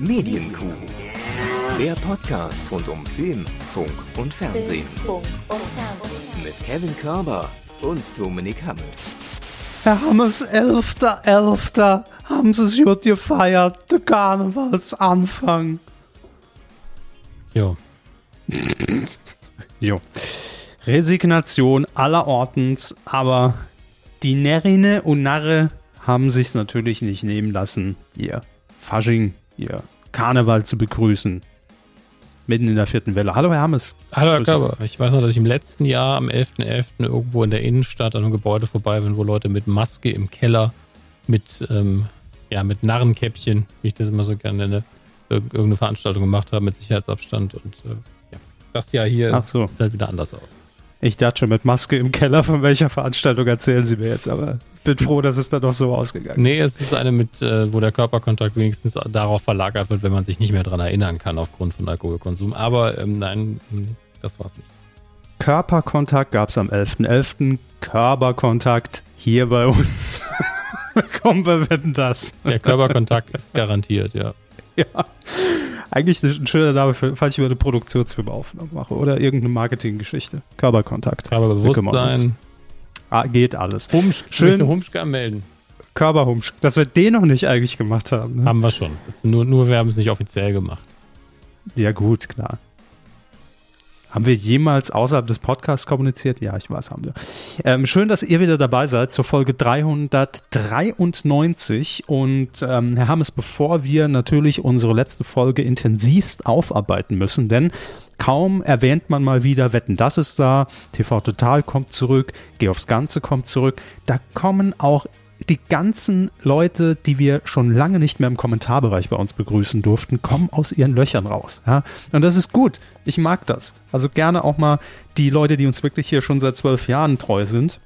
Medienkuh. Der Podcast rund um Film, Funk und Fernsehen. Mit Kevin Körber und Dominik Hammes. Herr Hammes, 11.11. haben Sie es gut gefeiert, der Karnevalsanfang. Jo. Jo. Resignation aller Ortens, aber die Närrine und Narre haben sich's natürlich nicht nehmen lassen, ihr Fasching, ihr Karneval zu begrüßen. Mitten in der vierten Welle. Hallo, Herr Hammes. Hallo, Herr. Körber. Ich weiß noch, dass ich im letzten Jahr am 11.11. irgendwo in der Innenstadt an einem Gebäude vorbei bin, wo Leute mit Maske im Keller, mit, ähm, ja, mit Narrenkäppchen, wie ich das immer so gerne nenne, ir- irgendeine Veranstaltung gemacht haben mit Sicherheitsabstand. Und äh, ja, das Jahr hier Ach ist, so. sieht halt wieder anders aus. Ich dachte schon mit Maske im Keller, von welcher Veranstaltung erzählen Sie mir jetzt, aber bin froh, dass es dann doch so ausgegangen Nee, es ist eine mit, äh, wo der Körperkontakt wenigstens darauf verlagert wird, wenn man sich nicht mehr dran erinnern kann aufgrund von Alkoholkonsum. Aber ähm, nein, ähm, das war's nicht. Körperkontakt gab es am 11.11. Körperkontakt hier bei uns. Komm, wir wetten das. Der Körperkontakt ist garantiert, ja. Ja. Eigentlich ein schöner Name, für, falls ich über eine Produktionsfirma mache oder irgendeine Marketinggeschichte. Körperkontakt. Körperbewusstsein. Ah, geht alles. Humsch, Schön. Humschka melden. Körperhumsch. Dass wir den noch nicht eigentlich gemacht haben. Ne? Haben wir schon. Nur, nur wir haben es nicht offiziell gemacht. Ja, gut, klar. Haben wir jemals außerhalb des Podcasts kommuniziert? Ja, ich weiß, haben wir. Ähm, schön, dass ihr wieder dabei seid zur Folge 393. Und ähm, Herr Hammes, bevor wir natürlich unsere letzte Folge intensivst aufarbeiten müssen, denn kaum erwähnt man mal wieder, Wetten, das ist da, TV Total kommt zurück, Geh aufs Ganze kommt zurück, da kommen auch die ganzen Leute, die wir schon lange nicht mehr im Kommentarbereich bei uns begrüßen durften, kommen aus ihren Löchern raus. Ja? Und das ist gut. Ich mag das. Also gerne auch mal die Leute, die uns wirklich hier schon seit zwölf Jahren treu sind,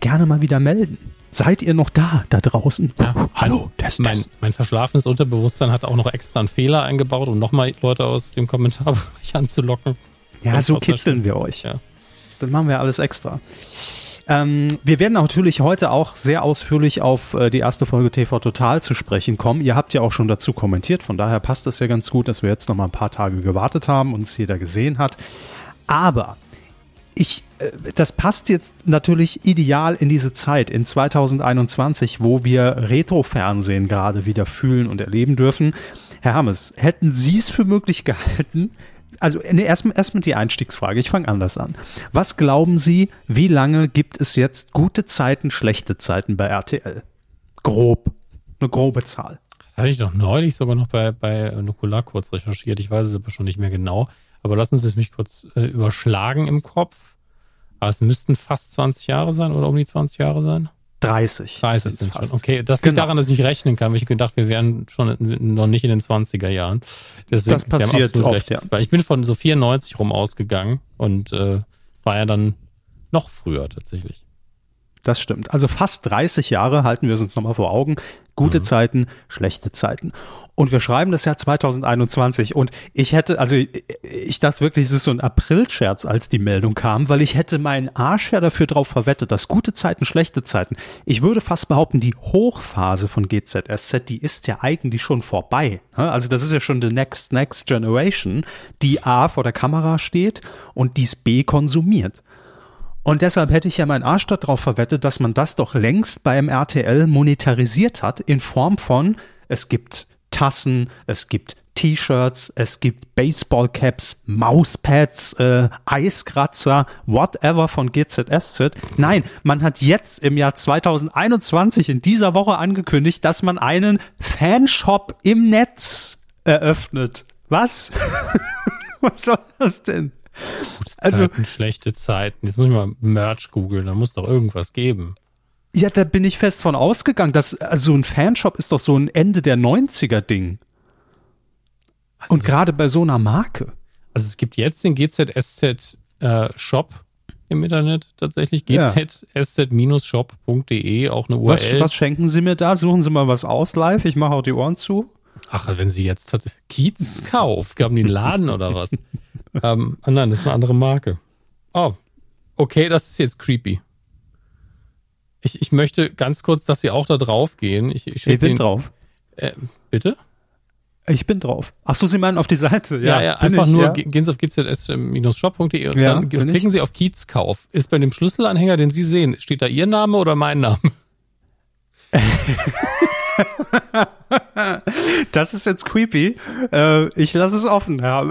gerne mal wieder melden. Seid ihr noch da, da draußen? Ja. Hallo, das, Mein, mein verschlafenes Unterbewusstsein hat auch noch extra einen Fehler eingebaut, um nochmal Leute aus dem Kommentarbereich anzulocken. Ja, so kitzeln wir euch. Ja. Dann machen wir alles extra. Ähm, wir werden natürlich heute auch sehr ausführlich auf äh, die erste Folge TV Total zu sprechen kommen. Ihr habt ja auch schon dazu kommentiert, von daher passt es ja ganz gut, dass wir jetzt noch mal ein paar Tage gewartet haben und es jeder gesehen hat. Aber ich, äh, das passt jetzt natürlich ideal in diese Zeit, in 2021, wo wir Retro-Fernsehen gerade wieder fühlen und erleben dürfen. Herr Hammes, hätten Sie es für möglich gehalten, also erstmal erstmal die Einstiegsfrage, ich fange anders an. Was glauben Sie, wie lange gibt es jetzt gute Zeiten, schlechte Zeiten bei RTL? Grob, eine grobe Zahl. Das hatte ich doch neulich sogar noch bei, bei Nukular kurz recherchiert. Ich weiß es aber schon nicht mehr genau. Aber lassen Sie es mich kurz äh, überschlagen im Kopf. Aber es müssten fast 20 Jahre sein oder um die 20 Jahre sein. 30. 30 sind's sind fast. schon. Okay, das liegt Genau. daran, dass ich rechnen kann, weil ich gedacht, wir wären schon in, noch nicht in den 20er Jahren. Deswegen, Das passiert oft, ja. Weil ich bin von so 94 rum ausgegangen und äh, war ja dann noch früher tatsächlich. Das stimmt. Also fast 30 Jahre halten wir es uns nochmal vor Augen. Gute Zeiten, schlechte Zeiten. Und wir schreiben das Jahr 2021 und ich hätte, also ich, ich dachte wirklich, es ist so ein Aprilscherz, als die Meldung kam, weil ich hätte meinen Arsch ja dafür drauf verwettet, dass gute Zeiten, schlechte Zeiten, ich würde fast behaupten, die Hochphase von GZSZ, die ist ja eigentlich schon vorbei. Also das ist ja schon the next, next generation, die A vor der Kamera steht und dies B konsumiert. Und deshalb hätte ich ja meinen Arsch darauf verwettet, dass man das doch längst beim RTL monetarisiert hat, in Form von, es gibt Tassen, es gibt T-Shirts, es gibt Baseballcaps, Mauspads, äh, Eiskratzer, whatever von GZSZ. Nein, man hat jetzt im Jahr 2021 in dieser Woche angekündigt, dass man einen Fanshop im Netz eröffnet. Was? Was soll das denn? Also- Zeiten, schlechte Zeiten. Jetzt muss ich mal Merch googeln, da muss doch irgendwas geben. Ja, da bin ich fest von ausgegangen, dass also ein Fanshop ist doch so ein Ende der 90er Ding. Also, Und gerade bei so einer Marke. also es gibt jetzt den GZSZ äh, Shop im Internet tatsächlich. GZSZ-shop.de, auch eine Was, URL. was schenken Sie mir da? Suchen Sie mal was aus live. Ich mache auch die Ohren zu. Ach, wenn sie jetzt Kiez Kauf, die einen Laden oder was? ähm, ah nein, das ist eine andere Marke. Oh, okay, das ist jetzt creepy. Ich, ich möchte ganz kurz, dass Sie auch da drauf gehen. Ich, ich, Ich bin den- drauf. Äh, bitte? Ich bin drauf. Ach so, Sie meinen auf die Seite? Ja, ja, ja einfach ich, nur ja. gehen Sie auf gzs-shop.de und ja, dann klicken Sie auf Kiezkauf. Ist bei dem Schlüsselanhänger, den Sie sehen, steht da Ihr Name oder mein Name? das ist jetzt creepy. Äh, ich lasse es offen. Ja,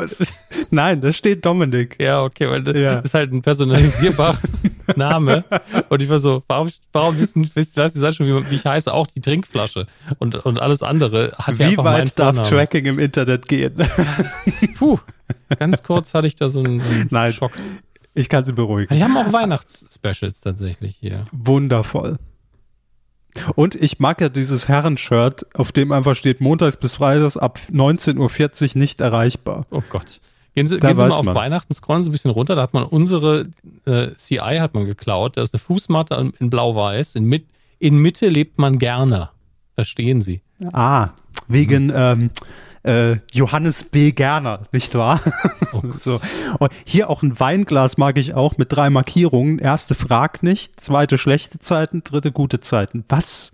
nein, da steht Dominik. Ja, okay, weil das ja. ist halt ein personalisierbarer Name. Und ich war so, warum, warum wissen, das? Die schon, wie, wie, ich heiße, auch die Trinkflasche und, und alles andere hat Wie ja weit darf Tracking im Internet gehen? Puh, ganz kurz hatte ich da so einen, einen Nein, Schock. Ich kann Sie beruhigen. Die haben auch Weihnachtsspecials tatsächlich hier. Wundervoll. Und ich mag ja dieses Herrenshirt, auf dem einfach steht, montags bis freitags ab 19.40 Uhr nicht erreichbar. Oh Gott. Gehen Sie, gehen Sie mal auf man. Weihnachten, scrollen Sie ein bisschen runter, da hat man unsere äh, CI hat man geklaut. Da ist eine Fußmatte in blau-weiß. In, mit, in Mitte lebt man gerne. Verstehen Sie. Ah, wegen, mhm. ähm, äh, Johannes B. Gerner, nicht wahr? Oh so. Und hier auch ein Weinglas mag ich auch mit drei Markierungen. Erste fragt nicht, zweite schlechte Zeiten, dritte gute Zeiten. Was?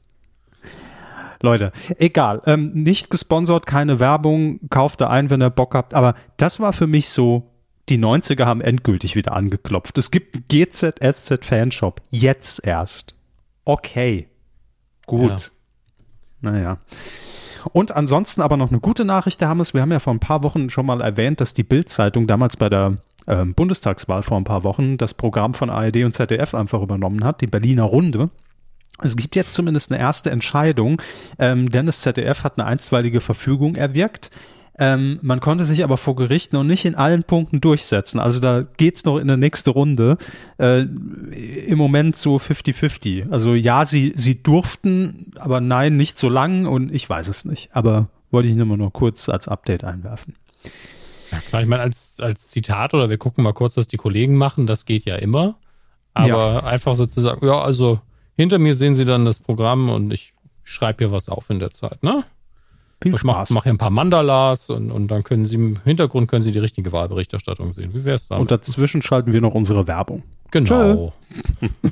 Leute, egal. Ähm, nicht gesponsert, keine Werbung, kauft da ein, wenn ihr Bock habt. Aber das war für mich so, die 90er haben endgültig wieder angeklopft. Es gibt einen GZSZ Fanshop. Jetzt erst. Okay. Gut. Ja. Naja. Und ansonsten aber noch eine gute Nachricht, Herr Hammes. Wir haben ja vor ein paar Wochen schon mal erwähnt, dass die Bild-Zeitung damals bei der ähm, Bundestagswahl vor ein paar Wochen das Programm von ARD und ZDF einfach übernommen hat, die Berliner Runde. Es gibt jetzt zumindest eine erste Entscheidung, ähm, denn das ZDF hat eine einstweilige Verfügung erwirkt. Ähm, man konnte sich aber vor Gericht noch nicht in allen Punkten durchsetzen. Also da geht's noch in der nächste Runde. Äh, Im Moment so 50-50. Also ja, sie, sie durften, aber nein, nicht so lang und ich weiß es nicht. Aber wollte ich nur mal nur kurz als Update einwerfen. Ja, klar, ich meine, als, als Zitat oder wir gucken mal kurz, was die Kollegen machen, das geht ja immer. Aber ja. einfach sozusagen, ja, also hinter mir sehen sie dann das Programm und ich schreibe hier was auf in der Zeit, ne? Viel ich mache mach hier ein paar Mandalas und, und dann können Sie im Hintergrund können Sie die richtige Wahlberichterstattung sehen. Wie wär's da? Und dazwischen schalten wir noch unsere Werbung. Genau.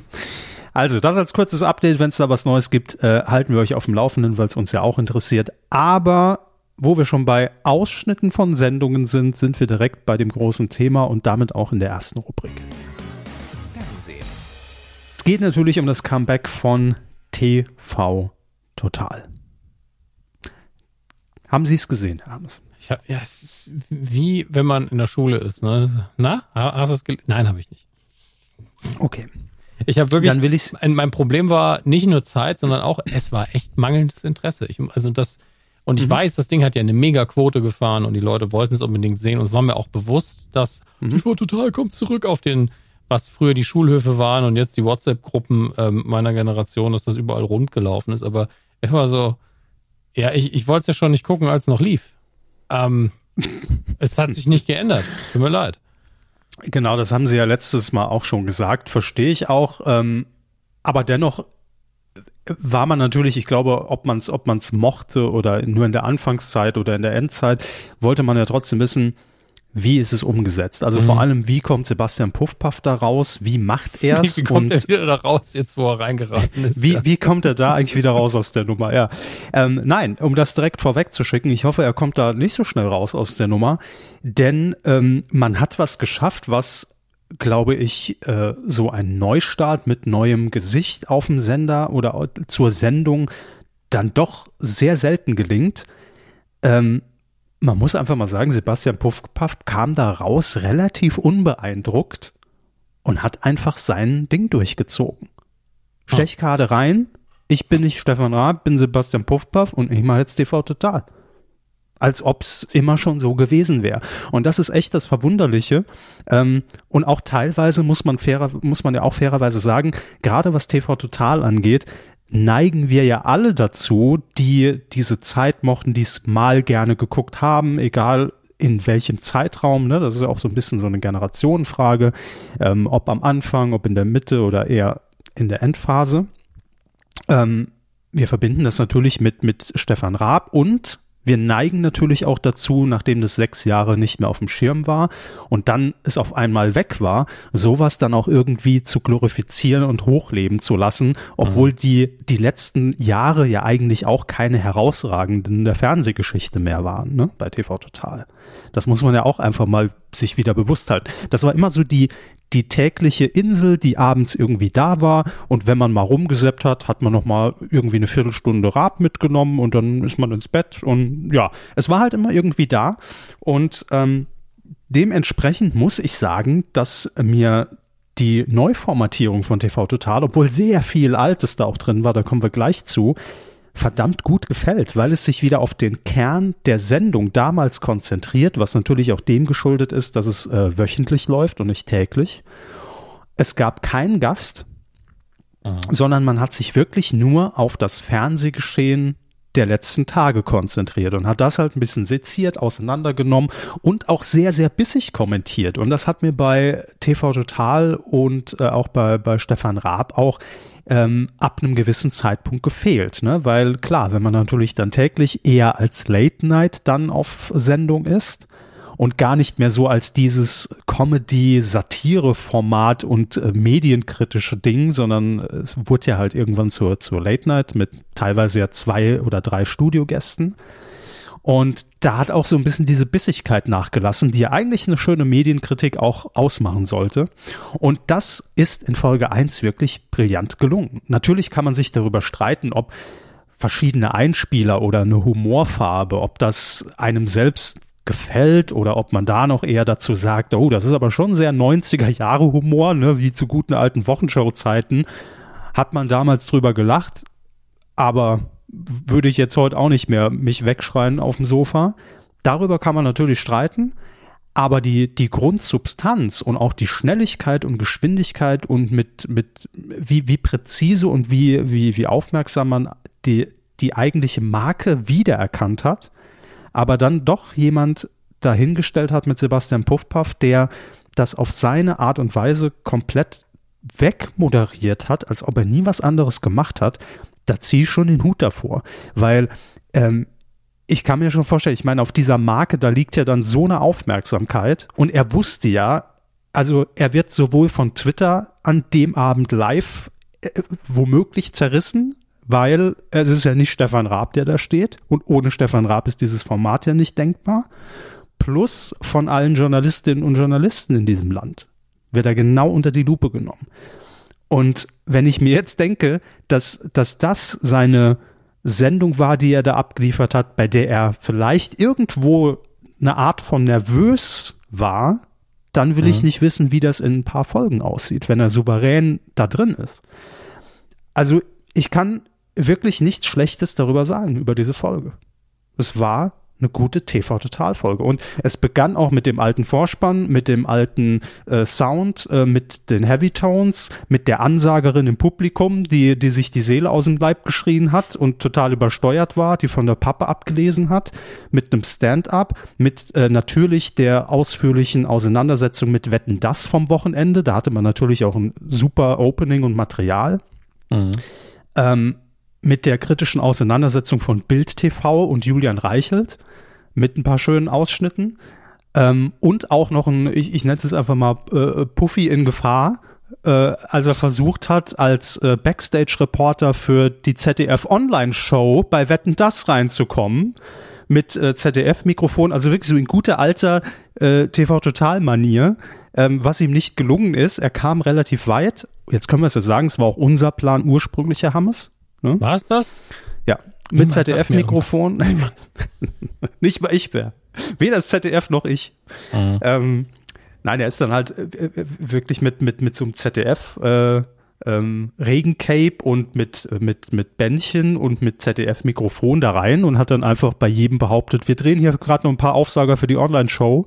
also, das als kurzes Update. Wenn es da was Neues gibt, äh, halten wir euch auf dem Laufenden, weil es uns ja auch interessiert. Aber wo wir schon bei Ausschnitten von Sendungen sind, sind wir direkt bei dem großen Thema und damit auch in der ersten Rubrik. Fernsehen. Es geht natürlich um das Comeback von TV Total. Haben Sie es gesehen, Herr Hermes? Ich hab, ja, es ist wie wenn man in der Schule ist. Ne? Na, hast du es gelesen? Nein, habe ich nicht. Okay. Ich habe wirklich. Dann will ich's. Mein, Problem war nicht nur Zeit, sondern auch, es war echt mangelndes Interesse. Ich, also das, und ich mhm. weiß, das Ding hat ja eine Mega-Quote gefahren und die Leute wollten es unbedingt sehen. Und es war mir auch bewusst, dass mhm. TV Total kommt zurück auf den, was früher die Schulhöfe waren und jetzt die WhatsApp-Gruppen ähm, meiner Generation, dass das überall rund gelaufen ist. Aber ich war so, ja, ich, ich wollte es ja schon nicht gucken, als es noch lief. Ähm, es hat sich nicht geändert. Tut mir leid. Genau, das haben Sie ja letztes Mal auch schon gesagt. Verstehe ich auch. Ähm, aber dennoch war man natürlich, ich glaube, ob man es ob man's mochte oder nur in der Anfangszeit oder in der Endzeit, wollte man ja trotzdem wissen, wie ist es umgesetzt? Also mhm. vor allem, wie kommt Sebastian Puffpaff da raus? Wie macht er es? Wie kommt er wieder da raus, jetzt wo er reingeraten ist? Wie, ja. wie kommt er da eigentlich wieder raus aus der Nummer? Ja. Ähm, nein, um das direkt vorwegzuschicken, ich hoffe, er kommt da nicht so schnell raus aus der Nummer, denn ähm, man hat was geschafft, was glaube ich, äh, so ein Neustart mit neuem Gesicht auf dem Sender oder zur Sendung dann doch sehr selten gelingt. Ähm, man muss einfach mal sagen, Sebastian Puffpaff kam da raus relativ unbeeindruckt und hat einfach sein Ding durchgezogen. Stechkarte rein, ich bin nicht Stefan Raab, bin Sebastian Puffpaff und ich mache jetzt TV Total. Als ob es immer schon so gewesen wäre. Und das ist echt das Verwunderliche. Ähm, und auch teilweise muss man fairer, muss man ja auch fairerweise sagen, gerade was TV Total angeht, neigen wir ja alle dazu, die diese Zeit mochten, die es mal gerne geguckt haben, egal in welchem Zeitraum, ne? das ist ja auch so ein bisschen so eine Generationenfrage, ähm, ob am Anfang, ob in der Mitte oder eher in der Endphase. Ähm, wir verbinden das natürlich mit, mit Stefan Raab und Wir neigen natürlich auch dazu, nachdem das sechs Jahre nicht mehr auf dem Schirm war und dann es auf einmal weg war, sowas dann auch irgendwie zu glorifizieren und hochleben zu lassen, obwohl mhm. die, die letzten Jahre ja eigentlich auch keine herausragenden der Fernsehgeschichte mehr waren, ne, bei TV Total. Das muss man ja auch einfach mal sich wieder bewusst halten. Das war immer so die, die tägliche Insel, die abends irgendwie da war. Und wenn man mal rumgeseppt hat, hat man noch mal irgendwie eine Viertelstunde Rad mitgenommen und dann ist man ins Bett. Und ja, es war halt immer irgendwie da. Und ähm, dementsprechend muss ich sagen, dass mir die Neuformatierung von TV Total, obwohl sehr viel Altes da auch drin war, da kommen wir gleich zu, verdammt gut gefällt, weil es sich wieder auf den Kern der Sendung damals konzentriert, was natürlich auch dem geschuldet ist, dass es äh, wöchentlich läuft und nicht täglich. Es gab keinen Gast, Aha. sondern man hat sich wirklich nur auf das Fernsehgeschehen der letzten Tage konzentriert und hat das halt ein bisschen seziert, auseinandergenommen und auch sehr, sehr bissig kommentiert. Und das hat mir bei TV Total und äh, auch bei, bei Stefan Raab auch ähm, ab einem gewissen Zeitpunkt gefehlt. Ne? Weil klar, wenn man natürlich dann täglich eher als Late Night dann auf Sendung ist und gar nicht mehr so als dieses Comedy-Satire-Format und äh, medienkritische Ding, sondern es wurde ja halt irgendwann zur, zur Late Night mit teilweise ja zwei oder drei Studiogästen. Und da hat auch so ein bisschen diese Bissigkeit nachgelassen, die ja eigentlich eine schöne Medienkritik auch ausmachen sollte. Und das ist in Folge 1 wirklich brillant gelungen. Natürlich kann man sich darüber streiten, ob verschiedene Einspieler oder eine Humorfarbe, ob das einem selbst gefällt oder ob man da noch eher dazu sagt, oh, das ist aber schon sehr 90er Jahre Humor, ne, wie zu guten alten Wochenshow-Zeiten, hat man damals drüber gelacht, aber würde ich jetzt heute auch nicht mehr mich wegschreien auf dem Sofa. Darüber kann man natürlich streiten, aber die, die Grundsubstanz und auch die Schnelligkeit und Geschwindigkeit und mit, mit wie, wie präzise und wie, wie, wie aufmerksam man die, die eigentliche Marke wiedererkannt hat, aber dann doch jemand dahingestellt hat mit Sebastian Puffpaff, der das auf seine Art und Weise komplett wegmoderiert hat, als ob er nie was anderes gemacht hat, da ziehe ich schon den Hut davor, weil ähm, ich kann mir schon vorstellen, ich meine, auf dieser Marke, da liegt ja dann so eine Aufmerksamkeit und er wusste ja, also er wird sowohl von Twitter an dem Abend live äh, womöglich zerrissen, weil es ist ja nicht Stefan Raab, der da steht und ohne Stefan Raab ist dieses Format ja nicht denkbar. Plus von allen Journalistinnen und Journalisten in diesem Land wird er genau unter die Lupe genommen. Und wenn ich mir jetzt denke, dass, dass das seine Sendung war, die er da abgeliefert hat, bei der er vielleicht irgendwo eine Art von nervös war, dann will mhm. ich nicht wissen, wie das in ein paar Folgen aussieht, wenn er souverän da drin ist. Also ich kann wirklich nichts Schlechtes darüber sagen, über diese Folge. Es war eine gute TV-Total-Folge. Und es begann auch mit dem alten Vorspann, mit dem alten äh, Sound, äh, mit den Heavy Tones, mit der Ansagerin im Publikum, die, die sich die Seele aus dem Leib geschrien hat und total übersteuert war, die von der Pappe abgelesen hat, mit einem Stand-up, mit äh, natürlich der ausführlichen Auseinandersetzung mit Wetten das vom Wochenende. Da hatte man natürlich auch ein super Opening und Material. Mhm. Ähm, mit der kritischen Auseinandersetzung von Bild TV und Julian Reichelt mit ein paar schönen Ausschnitten. Ähm, und auch noch ein, ich, ich nenne es einfach mal äh, Puffy in Gefahr, äh, als er versucht hat, als äh, Backstage-Reporter für die ZDF Online-Show bei Wetten Das reinzukommen mit äh, ZDF-Mikrofon, also wirklich so in guter alter äh, TV-Total-Manier, ähm, was ihm nicht gelungen ist. Er kam relativ weit. Jetzt können wir es ja sagen, es war auch unser Plan ursprünglicher Hammes. Ne? War es das? Ja, mit ZDF-Mikrofon. Nicht mal ich wäre. Weder das ZDF noch ich. Mhm. Ähm, nein, er ist dann halt äh, äh, wirklich mit, mit, mit so einem ZDF äh, ähm, Regencape und mit, mit, mit Bändchen und mit ZDF-Mikrofon da rein und hat dann einfach bei jedem behauptet, wir drehen hier gerade noch ein paar Aufsager für die Online-Show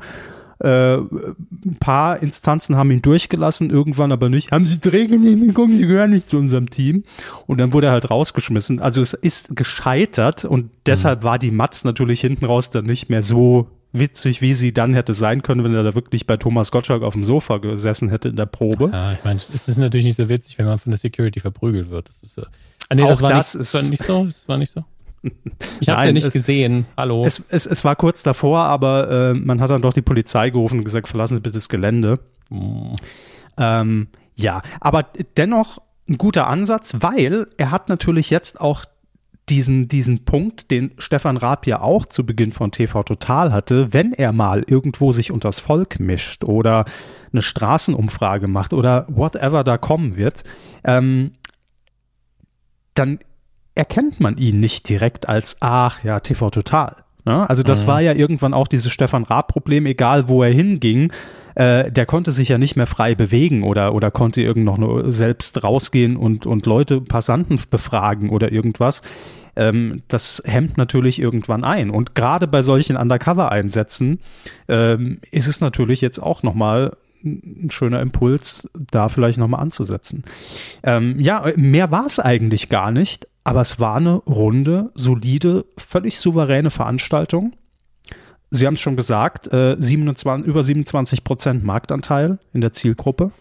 äh, ein paar Instanzen haben ihn durchgelassen, irgendwann aber nicht. Haben Sie Drehgenehmigung? Sie gehören nicht zu unserem Team. Und dann wurde er halt rausgeschmissen. Also es ist gescheitert und deshalb mhm. war die Matz natürlich hinten raus dann nicht mehr so witzig, wie sie dann hätte sein können, wenn er da wirklich bei Thomas Gottschalk auf dem Sofa gesessen hätte in der Probe. Ja, ich meine, es ist natürlich nicht so witzig, wenn man von der Security verprügelt wird. Das ist, äh, ah, nee, das war, das, nicht, ist, war nicht so. Das war nicht so. Ich habe ja nicht es, gesehen. Hallo. Es, es, es war kurz davor, aber äh, man hat dann doch die Polizei gerufen und gesagt, verlassen Sie bitte das Gelände. Mhm. Ähm, ja, aber dennoch ein guter Ansatz, weil er hat natürlich jetzt auch diesen, diesen Punkt, den Stefan Raab ja auch zu Beginn von TV Total hatte, wenn er mal irgendwo sich unters Volk mischt oder eine Straßenumfrage macht oder whatever da kommen wird, ähm, dann erkennt man ihn nicht direkt als, ach ja, TV Total. Ne? Also das mhm. war ja irgendwann auch dieses Stefan Raab-Problem, egal wo er hinging, äh, der konnte sich ja nicht mehr frei bewegen oder, oder konnte irgend noch nur selbst rausgehen und, und Leute, Passanten befragen oder irgendwas. Ähm, das hemmt natürlich irgendwann ein. Und gerade bei solchen Undercover-Einsätzen ähm, ist es natürlich jetzt auch nochmal ein schöner Impuls, da vielleicht nochmal anzusetzen. Ähm, ja, mehr war es eigentlich gar nicht, aber es war eine runde, solide, völlig souveräne Veranstaltung. Sie haben es schon gesagt, äh, 27, über 27 Prozent Marktanteil in der Zielgruppe.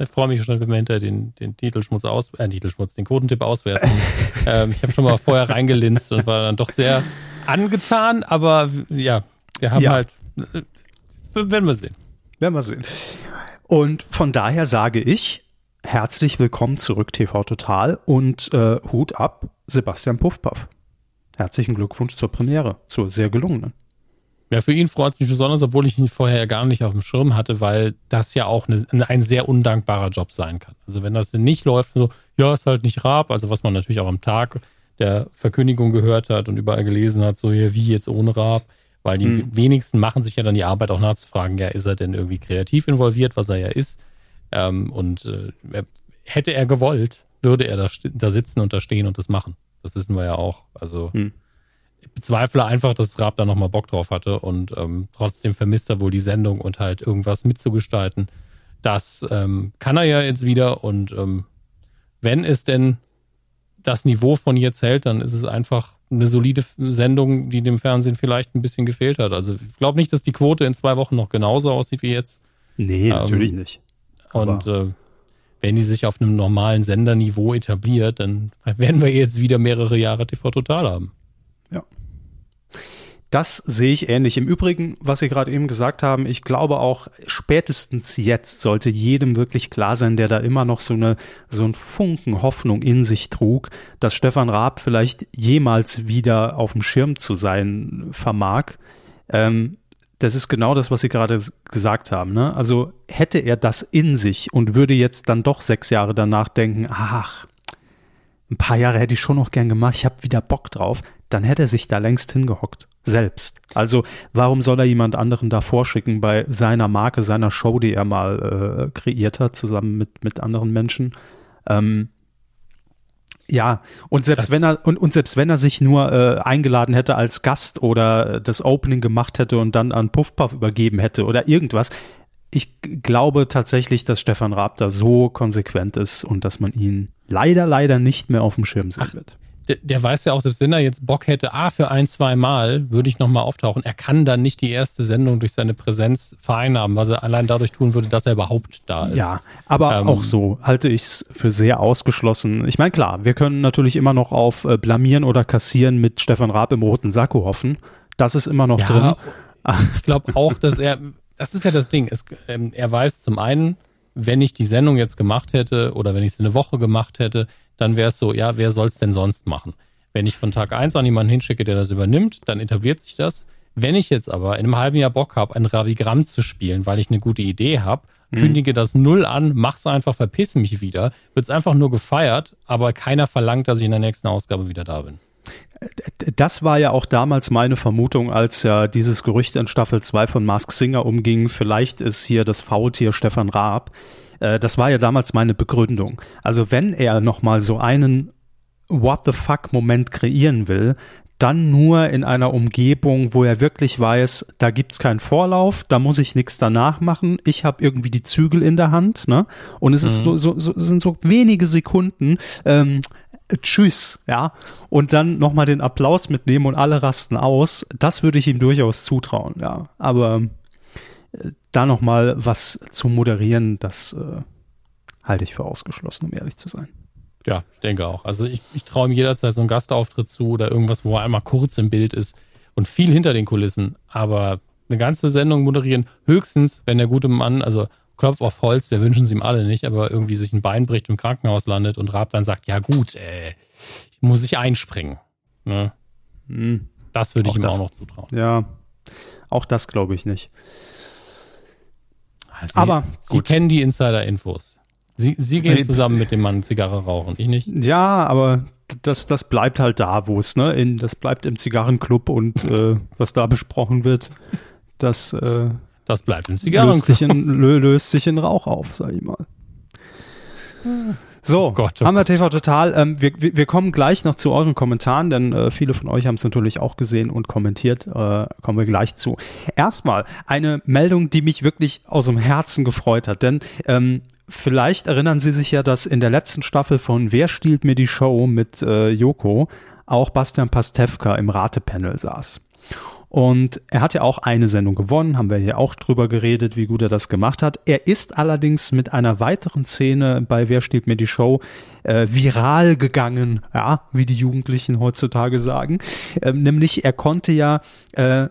Ich freue mich schon, wenn wir hinter den, den Titelschmutz aus, äh, Titelschmutz, den Quotentipp auswerten. ähm, ich habe schon mal vorher reingelinst und war dann doch sehr angetan, aber ja, wir haben ja. halt, äh, werden wir sehen. Werden wir sehen. Und von daher sage ich, herzlich willkommen zurück TV Total und äh, Hut ab, Sebastian Puffpaff. Herzlichen Glückwunsch zur Premiere, zur sehr gelungenen. Ja, für ihn freut es mich besonders, obwohl ich ihn vorher ja gar nicht auf dem Schirm hatte, weil das ja auch eine, ein sehr undankbarer Job sein kann. Also wenn das denn nicht läuft, so, ja, ist halt nicht Raab, also was man natürlich auch am Tag der Verkündigung gehört hat und überall gelesen hat, so ja, wie jetzt ohne Raab, weil die hm. wenigsten machen sich ja dann die Arbeit auch nachzufragen, ja, ist er denn irgendwie kreativ involviert, was er ja ist. Ähm, und äh, hätte er gewollt, würde er da, da, sitzen und da stehen und das machen. Das wissen wir ja auch. Also hm bezweifle einfach, dass Raab da nochmal Bock drauf hatte und ähm, trotzdem vermisst er wohl die Sendung und halt irgendwas mitzugestalten. Das ähm, kann er ja jetzt wieder und ähm, wenn es denn das Niveau von jetzt hält, dann ist es einfach eine solide Sendung, die dem Fernsehen vielleicht ein bisschen gefehlt hat. Also ich glaube nicht, dass die Quote in zwei Wochen noch genauso aussieht wie jetzt. Nee, natürlich ähm, nicht. Und äh, wenn die sich auf einem normalen Senderniveau etabliert, dann werden wir jetzt wieder mehrere Jahre TV Total haben. Ja. Das sehe ich ähnlich. Im Übrigen, was Sie gerade eben gesagt haben, ich glaube auch spätestens jetzt sollte jedem wirklich klar sein, der da immer noch so eine, so ein Funken Hoffnung in sich trug, dass Stefan Raab vielleicht jemals wieder auf dem Schirm zu sein vermag. Ähm, das ist genau das, was Sie gerade gesagt haben. Ne? Also hätte er das in sich und würde jetzt dann doch sechs Jahre danach denken, ach, ein paar Jahre hätte ich schon noch gern gemacht, ich habe wieder Bock drauf, dann hätte er sich da längst hingehockt. Selbst. Also warum soll er jemand anderen da vorschicken bei seiner Marke, seiner Show, die er mal äh, kreiert hat, zusammen mit, mit anderen Menschen? Ähm, ja, und selbst das wenn er und, und selbst wenn er sich nur äh, eingeladen hätte als Gast oder das Opening gemacht hätte und dann an Puffpuff übergeben hätte oder irgendwas, ich glaube tatsächlich, dass Stefan Raab da so konsequent ist und dass man ihn leider, leider nicht mehr auf dem Schirm sehen Ach, wird der, der, weiß ja auch, selbst wenn er jetzt Bock hätte, ah, für ein, zwei Mal würde ich nochmal auftauchen. Er kann dann nicht die erste Sendung durch seine Präsenz vereinnahmen, was er allein dadurch tun würde, dass er überhaupt da ist. Ja, aber ähm, auch so halte ich es für sehr ausgeschlossen. Ich meine, klar, wir können natürlich immer noch auf äh, Blamieren oder Kassieren mit Stefan Raab im roten Sakko hoffen. Das ist immer noch ja, drin. Ich glaube auch, dass er, das ist ja das Ding, es, ähm, er weiß zum einen, wenn ich die Sendung jetzt gemacht hätte oder wenn ich sie eine Woche gemacht hätte, dann wäre es so, ja, wer soll es denn sonst machen? Wenn ich von Tag 1 an jemanden hinschicke, der das übernimmt, dann etabliert sich das. Wenn ich jetzt aber in einem halben Jahr Bock habe, ein Ravigramm zu spielen, weil ich eine gute Idee habe, mhm. kündige das null an, mach's einfach, verpiss mich wieder, wird's einfach nur gefeiert, aber keiner verlangt, dass ich in der nächsten Ausgabe wieder da bin. Das war ja auch damals meine Vermutung, als ja dieses Gerücht in Staffel 2 von Mask Singer umging. Vielleicht ist hier das Faultier Stefan Raab. Äh, das war ja damals meine Begründung. Also wenn er nochmal so einen What the fuck Moment kreieren will, dann nur in einer Umgebung, wo er wirklich weiß, da gibt's keinen Vorlauf, da muss ich nichts danach machen, ich habe irgendwie die Zügel in der Hand, ne? Und es mhm. ist so, so, so sind so wenige Sekunden, ähm, tschüss, ja, und dann nochmal den Applaus mitnehmen und alle rasten aus, das würde ich ihm durchaus zutrauen, ja. Aber da nochmal was zu moderieren, das äh, halte ich für ausgeschlossen, um ehrlich zu sein. Ja, ich denke auch. Also ich, ich traue ihm jederzeit so einen Gastauftritt zu oder irgendwas, wo er einmal kurz im Bild ist und viel hinter den Kulissen. Aber eine ganze Sendung moderieren, höchstens, wenn der gute Mann, also Klopf auf Holz, wir wünschen es ihm alle nicht, aber irgendwie sich ein Bein bricht und im Krankenhaus landet und Raab dann sagt, ja gut, äh, muss ich einspringen. Ne? Hm. Das würde ich auch ihm das, auch noch zutrauen. Ja, auch das glaube ich nicht. Ah, Sie, aber Sie gut. kennen die Insider-Infos. Sie, Sie gehen zusammen mit dem Mann Zigarre rauchen, ich nicht? Ja, aber das, das bleibt halt da, wo es, ne? In, das bleibt im Zigarrenclub und äh, was da besprochen wird, das, äh, das bleibt im Zigarrenclub. Löst sich in, löst sich in Rauch auf, sag ich mal. So, oh Gott, oh haben wir TV Total. Ähm, wir, wir kommen gleich noch zu euren Kommentaren, denn äh, viele von euch haben es natürlich auch gesehen und kommentiert. Äh, kommen wir gleich zu. Erstmal eine Meldung, die mich wirklich aus dem Herzen gefreut hat, denn ähm, vielleicht erinnern Sie sich ja, dass in der letzten Staffel von Wer stiehlt mir die Show mit äh, Joko auch Bastian Pastewka im Ratepanel saß. Und er hat ja auch eine Sendung gewonnen, haben wir hier auch drüber geredet, wie gut er das gemacht hat. Er ist allerdings mit einer weiteren Szene bei Wer steht mir die Show äh, viral gegangen, ja, wie die Jugendlichen heutzutage sagen. Ähm, nämlich er konnte ja äh,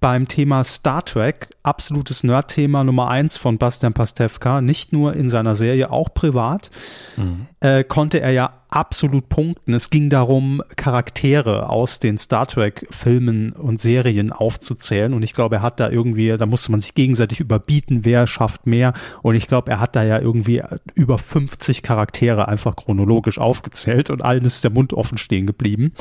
beim Thema Star Trek, absolutes Nerd-Thema Nummer eins von Bastian Pastewka, nicht nur in seiner Serie, auch privat, mhm. äh, konnte er ja absolut punkten. Es ging darum, Charaktere aus den Star Trek-Filmen und Serien aufzuzählen. Und ich glaube, er hat da irgendwie, da musste man sich gegenseitig überbieten, wer schafft mehr. Und ich glaube, er hat da ja irgendwie über 50 Charaktere einfach chronologisch aufgezählt und allen ist der Mund offen stehen geblieben.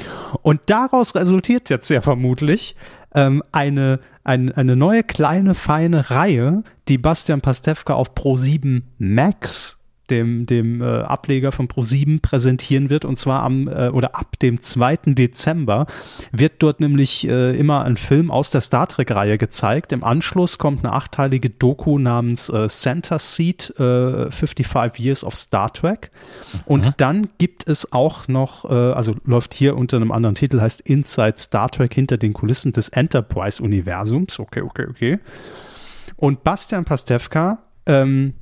Und daraus resultiert jetzt sehr vermutlich ähm, eine, ein, eine neue kleine, feine Reihe, die Bastian Pastewka auf Pro7 Max dem, dem äh, Ableger von Pro7 präsentieren wird. Und zwar am äh, oder ab dem 2. Dezember wird dort nämlich äh, immer ein Film aus der Star Trek-Reihe gezeigt. Im Anschluss kommt eine achteilige Doku namens äh, Center Seat äh, 55 Years of Star Trek. Und mhm. dann gibt es auch noch, äh, also läuft hier unter einem anderen Titel, heißt Inside Star Trek hinter den Kulissen des Enterprise-Universums. Okay, okay, okay. Und Bastian Pastewka ähm,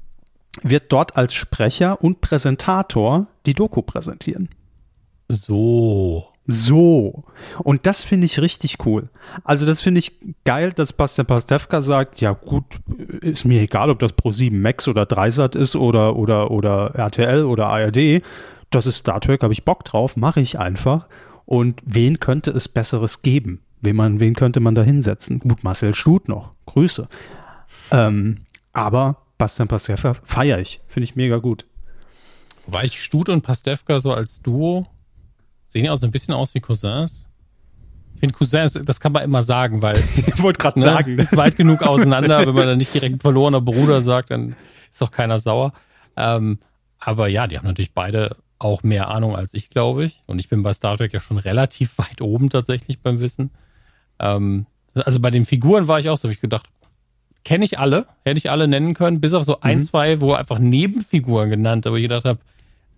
wird dort als Sprecher und Präsentator die Doku präsentieren. So. So. Und das finde ich richtig cool. Also das finde ich geil, dass Bastian Pastewka sagt, ja gut, ist mir egal, ob das Pro7 Max oder Dreisat ist oder, oder, oder RTL oder ARD. Das ist Star Trek, habe ich Bock drauf, mache ich einfach. Und wen könnte es Besseres geben? Wen, man, wen könnte man da hinsetzen? Gut, Marcel Stut noch. Grüße. Ähm, aber Bastian Pastewka feiere ich. Finde ich mega gut. Weil ich Stut und Pastewka so als Duo sehen ja auch so ein bisschen aus wie Cousins. Ich finde Cousins, das kann man immer sagen, weil. ich wollte gerade ne, sagen. Ist weit genug auseinander. Wenn man dann nicht direkt verlorener Bruder sagt, dann ist auch keiner sauer. Ähm, aber ja, die haben natürlich beide auch mehr Ahnung als ich, glaube ich. Und ich bin bei Star Trek ja schon relativ weit oben tatsächlich beim Wissen. Ähm, also bei den Figuren war ich auch so, hab ich gedacht, kenne ich alle, hätte ich alle nennen können, bis auf so ein, mhm. zwei, wo einfach Nebenfiguren genannt, aber ich gedacht habe,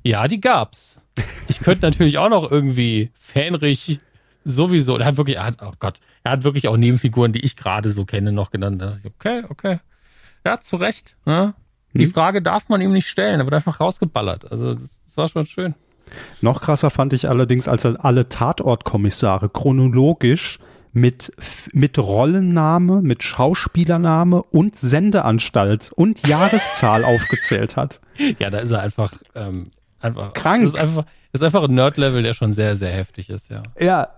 ja, die gab's. Ich könnte natürlich auch noch irgendwie Fähnrich sowieso, er hat wirklich, er hat, oh Gott, er hat wirklich auch Nebenfiguren, die ich gerade so kenne, noch genannt. Da ich, okay, okay. Ja, zu Recht. Ne? Die mhm. Frage darf man ihm nicht stellen, er wird einfach rausgeballert. Also, das, das war schon schön. Noch krasser fand ich allerdings, als er alle Tatortkommissare chronologisch mit, mit Rollenname, mit Schauspielername und Sendeanstalt und Jahreszahl aufgezählt hat. Ja, da ist er einfach, ähm, einfach krank. Das ist einfach, das ist einfach ein Nerd-Level, der schon sehr, sehr heftig ist, ja. Ja,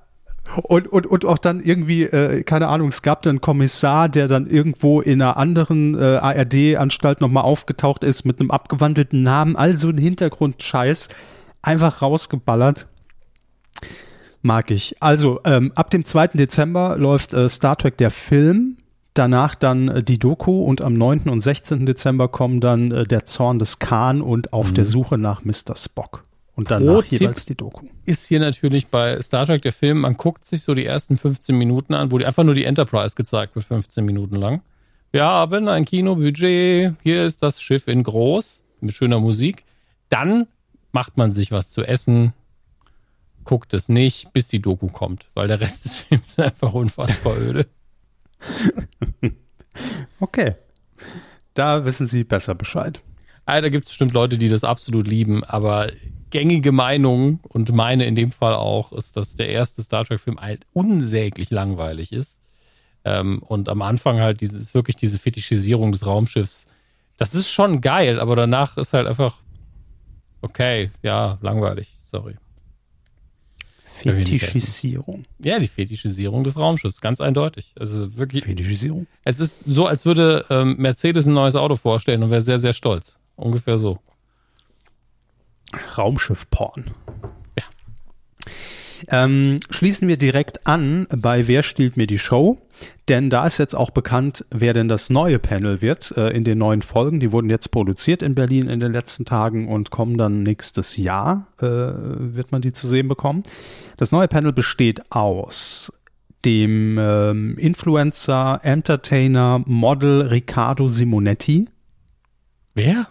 und, und, und auch dann irgendwie, äh, keine Ahnung, es gab dann einen Kommissar, der dann irgendwo in einer anderen äh, ARD-Anstalt nochmal aufgetaucht ist mit einem abgewandelten Namen, also ein Hintergrundscheiß, einfach rausgeballert. Mag ich. Also, ähm, ab dem 2. Dezember läuft äh, Star Trek der Film. Danach dann äh, die Doku und am 9. und 16. Dezember kommen dann äh, der Zorn des Khan und auf mhm. der Suche nach Mr. Spock. Und danach jeweils die Doku. Ist hier natürlich bei Star Trek der Film, man guckt sich so die ersten 15 Minuten an, wo die einfach nur die Enterprise gezeigt wird, 15 Minuten lang. Wir haben ein Kinobudget, hier ist das Schiff in groß, mit schöner Musik. Dann macht man sich was zu essen, guckt es nicht, bis die Doku kommt, weil der Rest des Films einfach unfassbar öde. okay. Da wissen Sie besser Bescheid. Also, da gibt es bestimmt Leute, die das absolut lieben, aber gängige Meinung und meine in dem Fall auch, ist, dass der erste Star Trek-Film halt unsäglich langweilig ist. Ähm, und am Anfang halt dieses, wirklich diese Fetischisierung des Raumschiffs. Das ist schon geil, aber danach ist halt einfach, okay, ja, langweilig, sorry. Fetischisierung. Ja, die Fetischisierung des Raumschiffs, ganz eindeutig. Also wirklich. Fetischisierung? Es ist so, als würde ähm, Mercedes ein neues Auto vorstellen und wäre sehr, sehr stolz. Ungefähr so. Raumschiff-Porn. Ähm, schließen wir direkt an bei Wer stiehlt mir die Show? Denn da ist jetzt auch bekannt, wer denn das neue Panel wird äh, in den neuen Folgen. Die wurden jetzt produziert in Berlin in den letzten Tagen und kommen dann nächstes Jahr, äh, wird man die zu sehen bekommen. Das neue Panel besteht aus dem ähm, Influencer, Entertainer, Model Riccardo Simonetti. Wer?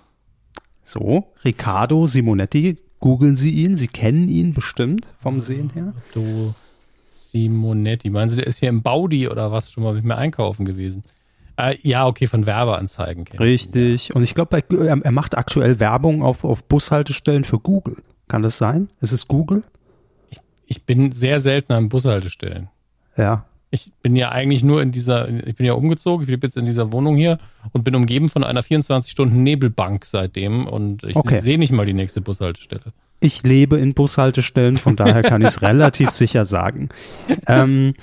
So, Riccardo Simonetti, googeln Sie ihn, Sie kennen ihn bestimmt vom Sehen her. Du Simonetti, meinen Sie, der ist hier im Baudi oder was schon mal mit mir einkaufen gewesen? Äh, ja, okay, von Werbeanzeigen. Richtig. Ja. Und ich glaube, er, er, macht aktuell Werbung auf, auf Bushaltestellen für Google. Kann das sein? Ist es Google? Ich, ich bin sehr selten an Bushaltestellen. Ja ich bin ja eigentlich nur in dieser, ich bin ja umgezogen, ich lebe jetzt in dieser Wohnung hier und bin umgeben von einer 24-Stunden-Nebelbank seitdem und ich okay. sehe nicht mal die nächste Bushaltestelle. Ich lebe in Bushaltestellen, von daher kann ich es relativ sicher sagen. Ähm,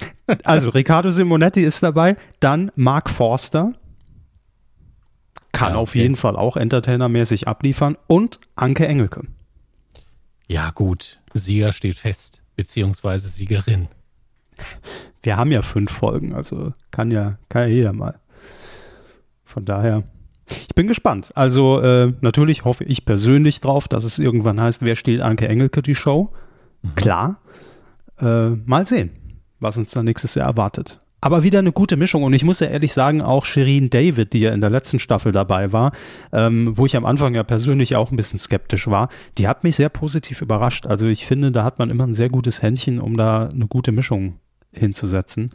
also, Riccardo Simonetti ist dabei, dann Mark Forster, kann ja, okay. auf jeden Fall auch entertainermäßig abliefern und Anke Engelke. Ja, gut, Sieger steht fest, beziehungsweise Siegerin. Wir haben ja fünf Folgen, also kann ja, kann ja jeder mal. Von daher, ich bin gespannt. Also äh, natürlich hoffe ich persönlich drauf, dass es irgendwann heißt, wer steht Anke Engelke die Show? Mhm. Klar. Äh, mal sehen, was uns dann nächstes Jahr erwartet. Aber wieder eine gute Mischung und ich muss ja ehrlich sagen, auch Shirin David, die ja in der letzten Staffel dabei war, ähm, wo ich am Anfang ja persönlich auch ein bisschen skeptisch war, die hat mich sehr positiv überrascht. Also ich finde, da hat man immer ein sehr gutes Händchen, um da eine gute Mischung hinzusetzen.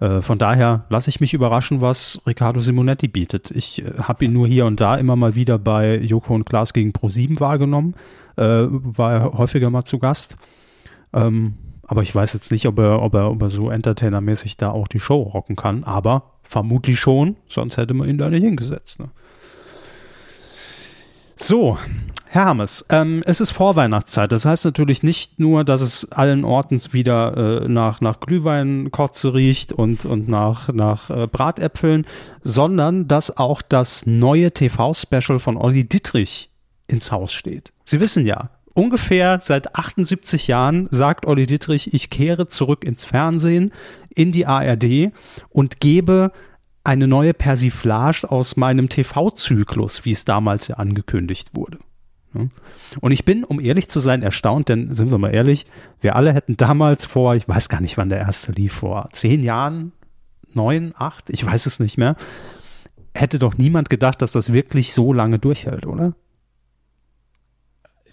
Äh, von daher lasse ich mich überraschen, was Riccardo Simonetti bietet. Ich äh, habe ihn nur hier und da immer mal wieder bei Joko und Klaas gegen Pro7 wahrgenommen. Äh, war er häufiger mal zu Gast. Ähm, aber ich weiß jetzt nicht, ob er, ob er, ob er so entertainermäßig da auch die Show rocken kann. Aber vermutlich schon, sonst hätte man ihn da nicht hingesetzt. Ne? So, Herr Hammes, ähm, es ist Vorweihnachtszeit. Das heißt natürlich nicht nur, dass es allen Ortens wieder äh, nach, nach Glühweinkotze riecht und, und nach, nach äh, Bratäpfeln, sondern dass auch das neue TV-Special von Olli Dittrich ins Haus steht. Sie wissen ja, ungefähr seit 78 Jahren sagt Olli Dittrich, ich kehre zurück ins Fernsehen, in die ARD und gebe eine neue Persiflage aus meinem TV-Zyklus, wie es damals ja angekündigt wurde. Und ich bin, um ehrlich zu sein, erstaunt, denn sind wir mal ehrlich, wir alle hätten damals vor, ich weiß gar nicht, wann der erste lief, vor zehn Jahren, neun, acht, ich weiß es nicht mehr, hätte doch niemand gedacht, dass das wirklich so lange durchhält, oder?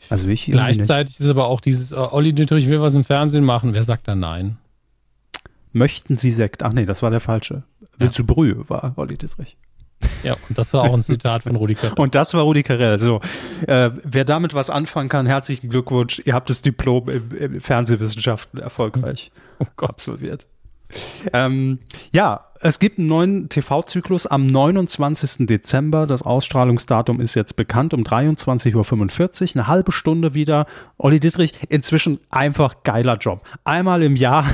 Also ich Gleichzeitig ist aber auch dieses, uh, Olli Dittrich will was im Fernsehen machen, wer sagt da nein? Möchten Sie Sekt? Ach nee, das war der falsche. Willst ja. du Brühe, war Olli Dittrich. Ja, und das war auch ein Zitat von Rudi Carell. Und das war Rudi Carell. So, äh, wer damit was anfangen kann, herzlichen Glückwunsch. Ihr habt das Diplom im, im Fernsehwissenschaften erfolgreich oh absolviert. Ähm, ja, es gibt einen neuen TV-Zyklus am 29. Dezember. Das Ausstrahlungsdatum ist jetzt bekannt um 23.45 Uhr. Eine halbe Stunde wieder. Olli Dittrich, inzwischen einfach geiler Job. Einmal im Jahr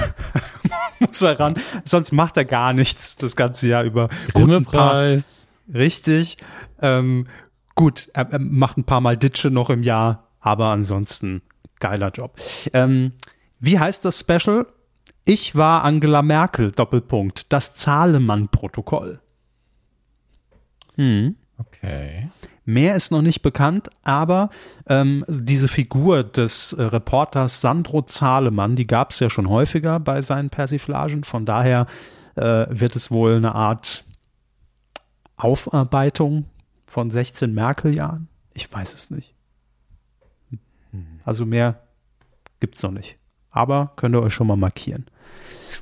muss er ran, sonst macht er gar nichts das ganze Jahr über. Grimme-Preis. Richtig. Ähm, gut, er, er, macht ein paar Mal Ditsche noch im Jahr, aber ansonsten geiler Job. Ähm, wie heißt das Special? Ich war Angela Merkel, Doppelpunkt. Das Zahlemann-Protokoll. Hm. Okay. Mehr ist noch nicht bekannt, aber ähm, diese Figur des äh, Reporters Sandro Zahlemann, die gab es ja schon häufiger bei seinen Persiflagen. Von daher äh, wird es wohl eine Art Aufarbeitung von 16 Merkel-Jahren. Ich weiß es nicht. Also mehr gibt es noch nicht aber könnt ihr euch schon mal markieren.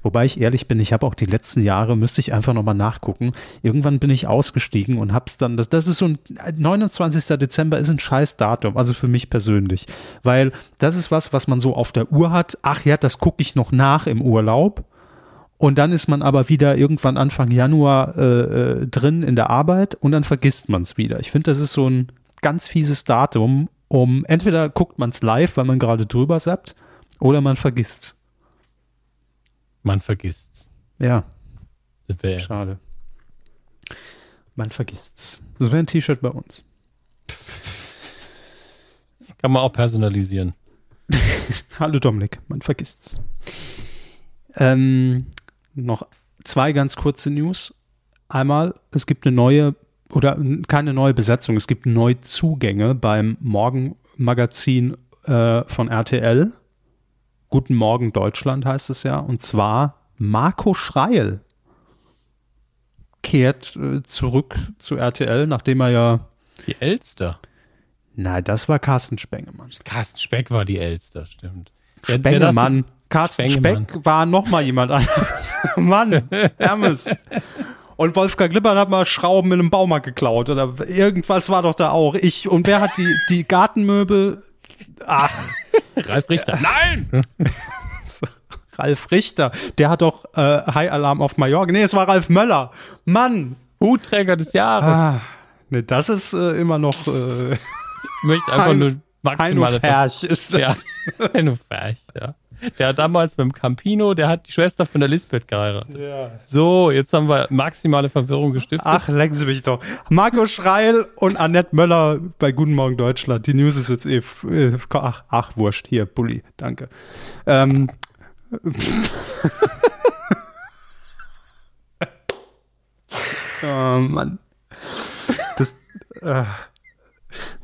Wobei ich ehrlich bin, ich habe auch die letzten Jahre, müsste ich einfach nochmal nachgucken. Irgendwann bin ich ausgestiegen und hab's dann, das, das ist so ein 29. Dezember ist ein scheiß Datum, also für mich persönlich. Weil das ist was, was man so auf der Uhr hat. Ach ja, das gucke ich noch nach im Urlaub. Und dann ist man aber wieder irgendwann Anfang Januar äh, äh, drin in der Arbeit und dann vergisst man es wieder. Ich finde, das ist so ein ganz fieses Datum, um entweder guckt man es live, weil man gerade drüber sappt, oder man vergisst's. Man vergisst's. Ja. Sind wir Schade. Man vergisst's. Das wäre ein T-Shirt bei uns. Kann man auch personalisieren. Hallo Dominik, man vergisst's. Ähm, noch zwei ganz kurze News. Einmal, es gibt eine neue oder keine neue Besetzung, es gibt Neuzugänge beim Morgenmagazin äh, von RTL. Guten Morgen Deutschland heißt es ja. Und zwar Marco Schreil kehrt äh, zurück zu RTL, nachdem er ja. Die Elster. Nein, das war Carsten Spengemann. Carsten Speck war die Elster, stimmt. Spengemann. Carsten Spengemann. Speck war noch mal jemand anderes. Mann, Hermes. Und Wolfgang Lippert hat mal Schrauben in einem Baumarkt geklaut oder irgendwas war doch da auch. Ich und wer hat die die Gartenmöbel? Ach, Ralf Richter. Nein. Ralf Richter, der hat doch äh, High Alarm auf Mallorca. Nee, es war Ralf Möller. Mann. Hutträger des Jahres. Ah, nee, das ist äh, immer noch. Äh, ich möchte einfach nur maximale. Ferch ist das. Ja, Heino Ferch, ja. Der hat damals mit dem Campino, der hat die Schwester von der Lisbeth geheiratet. Ja. So, jetzt haben wir maximale Verwirrung gestiftet. Ach, lecken Sie mich doch. Marco Schreil und Annette Möller bei Guten Morgen Deutschland. Die News ist jetzt eh, äh, ach, ach, wurscht. Hier, Bulli, danke. Ähm. oh Mann. Das, äh,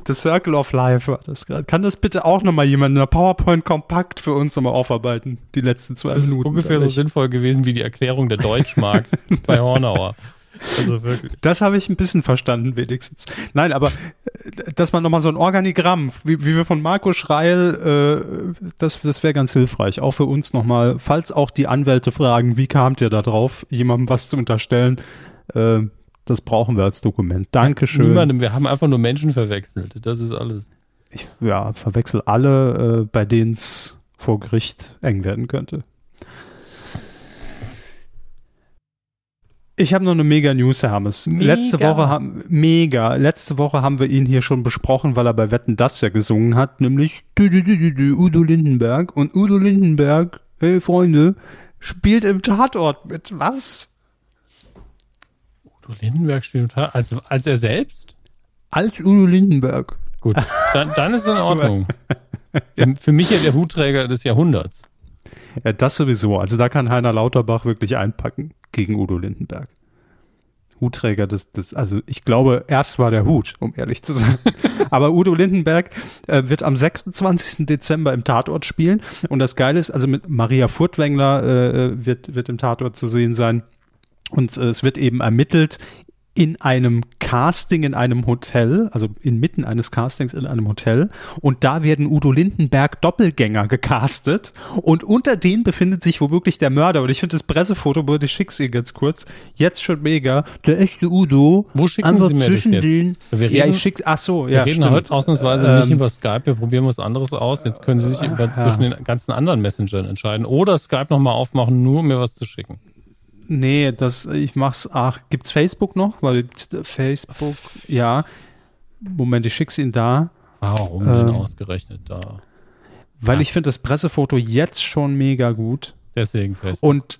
The Circle of Life war das gerade. Kann das bitte auch nochmal jemand in der PowerPoint kompakt für uns nochmal aufarbeiten? Die letzten zwei das Minuten. Ist ungefähr so sinnvoll gewesen wie die Erklärung der Deutschmark bei Hornauer. Also wirklich. Das habe ich ein bisschen verstanden, wenigstens. Nein, aber äh, dass man nochmal so ein Organigramm, wie, wie wir von Marco Schreil, äh, das, das wäre ganz hilfreich. Auch für uns nochmal, falls auch die Anwälte fragen, wie kamt ihr da drauf, jemandem was zu unterstellen, äh, das brauchen wir als Dokument. Dankeschön. Niemandem, wir haben einfach nur Menschen verwechselt. Das ist alles. Ich ja, verwechsel alle, äh, bei denen es vor Gericht eng werden könnte. Ich habe noch eine mega News, Herr Hammes. Mega. Letzte Woche haben mega. Letzte Woche haben wir ihn hier schon besprochen, weil er bei Wetten das ja gesungen hat, nämlich Udo Lindenberg und Udo Lindenberg, hey Freunde, spielt im Tatort mit. Was? Udo Lindenberg spielt als, als er selbst? Als Udo Lindenberg. Gut, dann, dann ist es in Ordnung. ja. Für mich ja der Hutträger des Jahrhunderts. Ja, das sowieso. Also da kann Heiner Lauterbach wirklich einpacken gegen Udo Lindenberg. Hutträger des, des, also ich glaube, erst war der Hut, um ehrlich zu sein. Aber Udo Lindenberg äh, wird am 26. Dezember im Tatort spielen. Und das Geile ist, also mit Maria Furtwängler äh, äh wird, wird im Tatort zu sehen sein. Und äh, es wird eben ermittelt in einem Casting in einem Hotel, also inmitten eines Castings in einem Hotel. Und da werden Udo Lindenberg Doppelgänger gecastet. Und unter denen befindet sich womöglich der Mörder. Und ich finde das Pressefoto, ich schick's Ihnen ganz kurz, jetzt schon mega. Der echte Udo. Wo schicken Sie mir zwischen das den, wir reden, Ja, ich schick's, ach so, ja. Wir reden stimmt. heute ausnahmsweise ähm, nicht über Skype. Wir probieren was anderes aus. Jetzt können Sie sich über, ja. zwischen den ganzen anderen Messengern entscheiden. Oder Skype nochmal aufmachen, nur um mir was zu schicken. Nee, das, ich mach's, ach, gibt's Facebook noch? Weil Facebook, ja. Moment, ich schick's ihn da. Warum ähm, denn ausgerechnet da? Weil ja. ich finde das Pressefoto jetzt schon mega gut. Deswegen Facebook. Und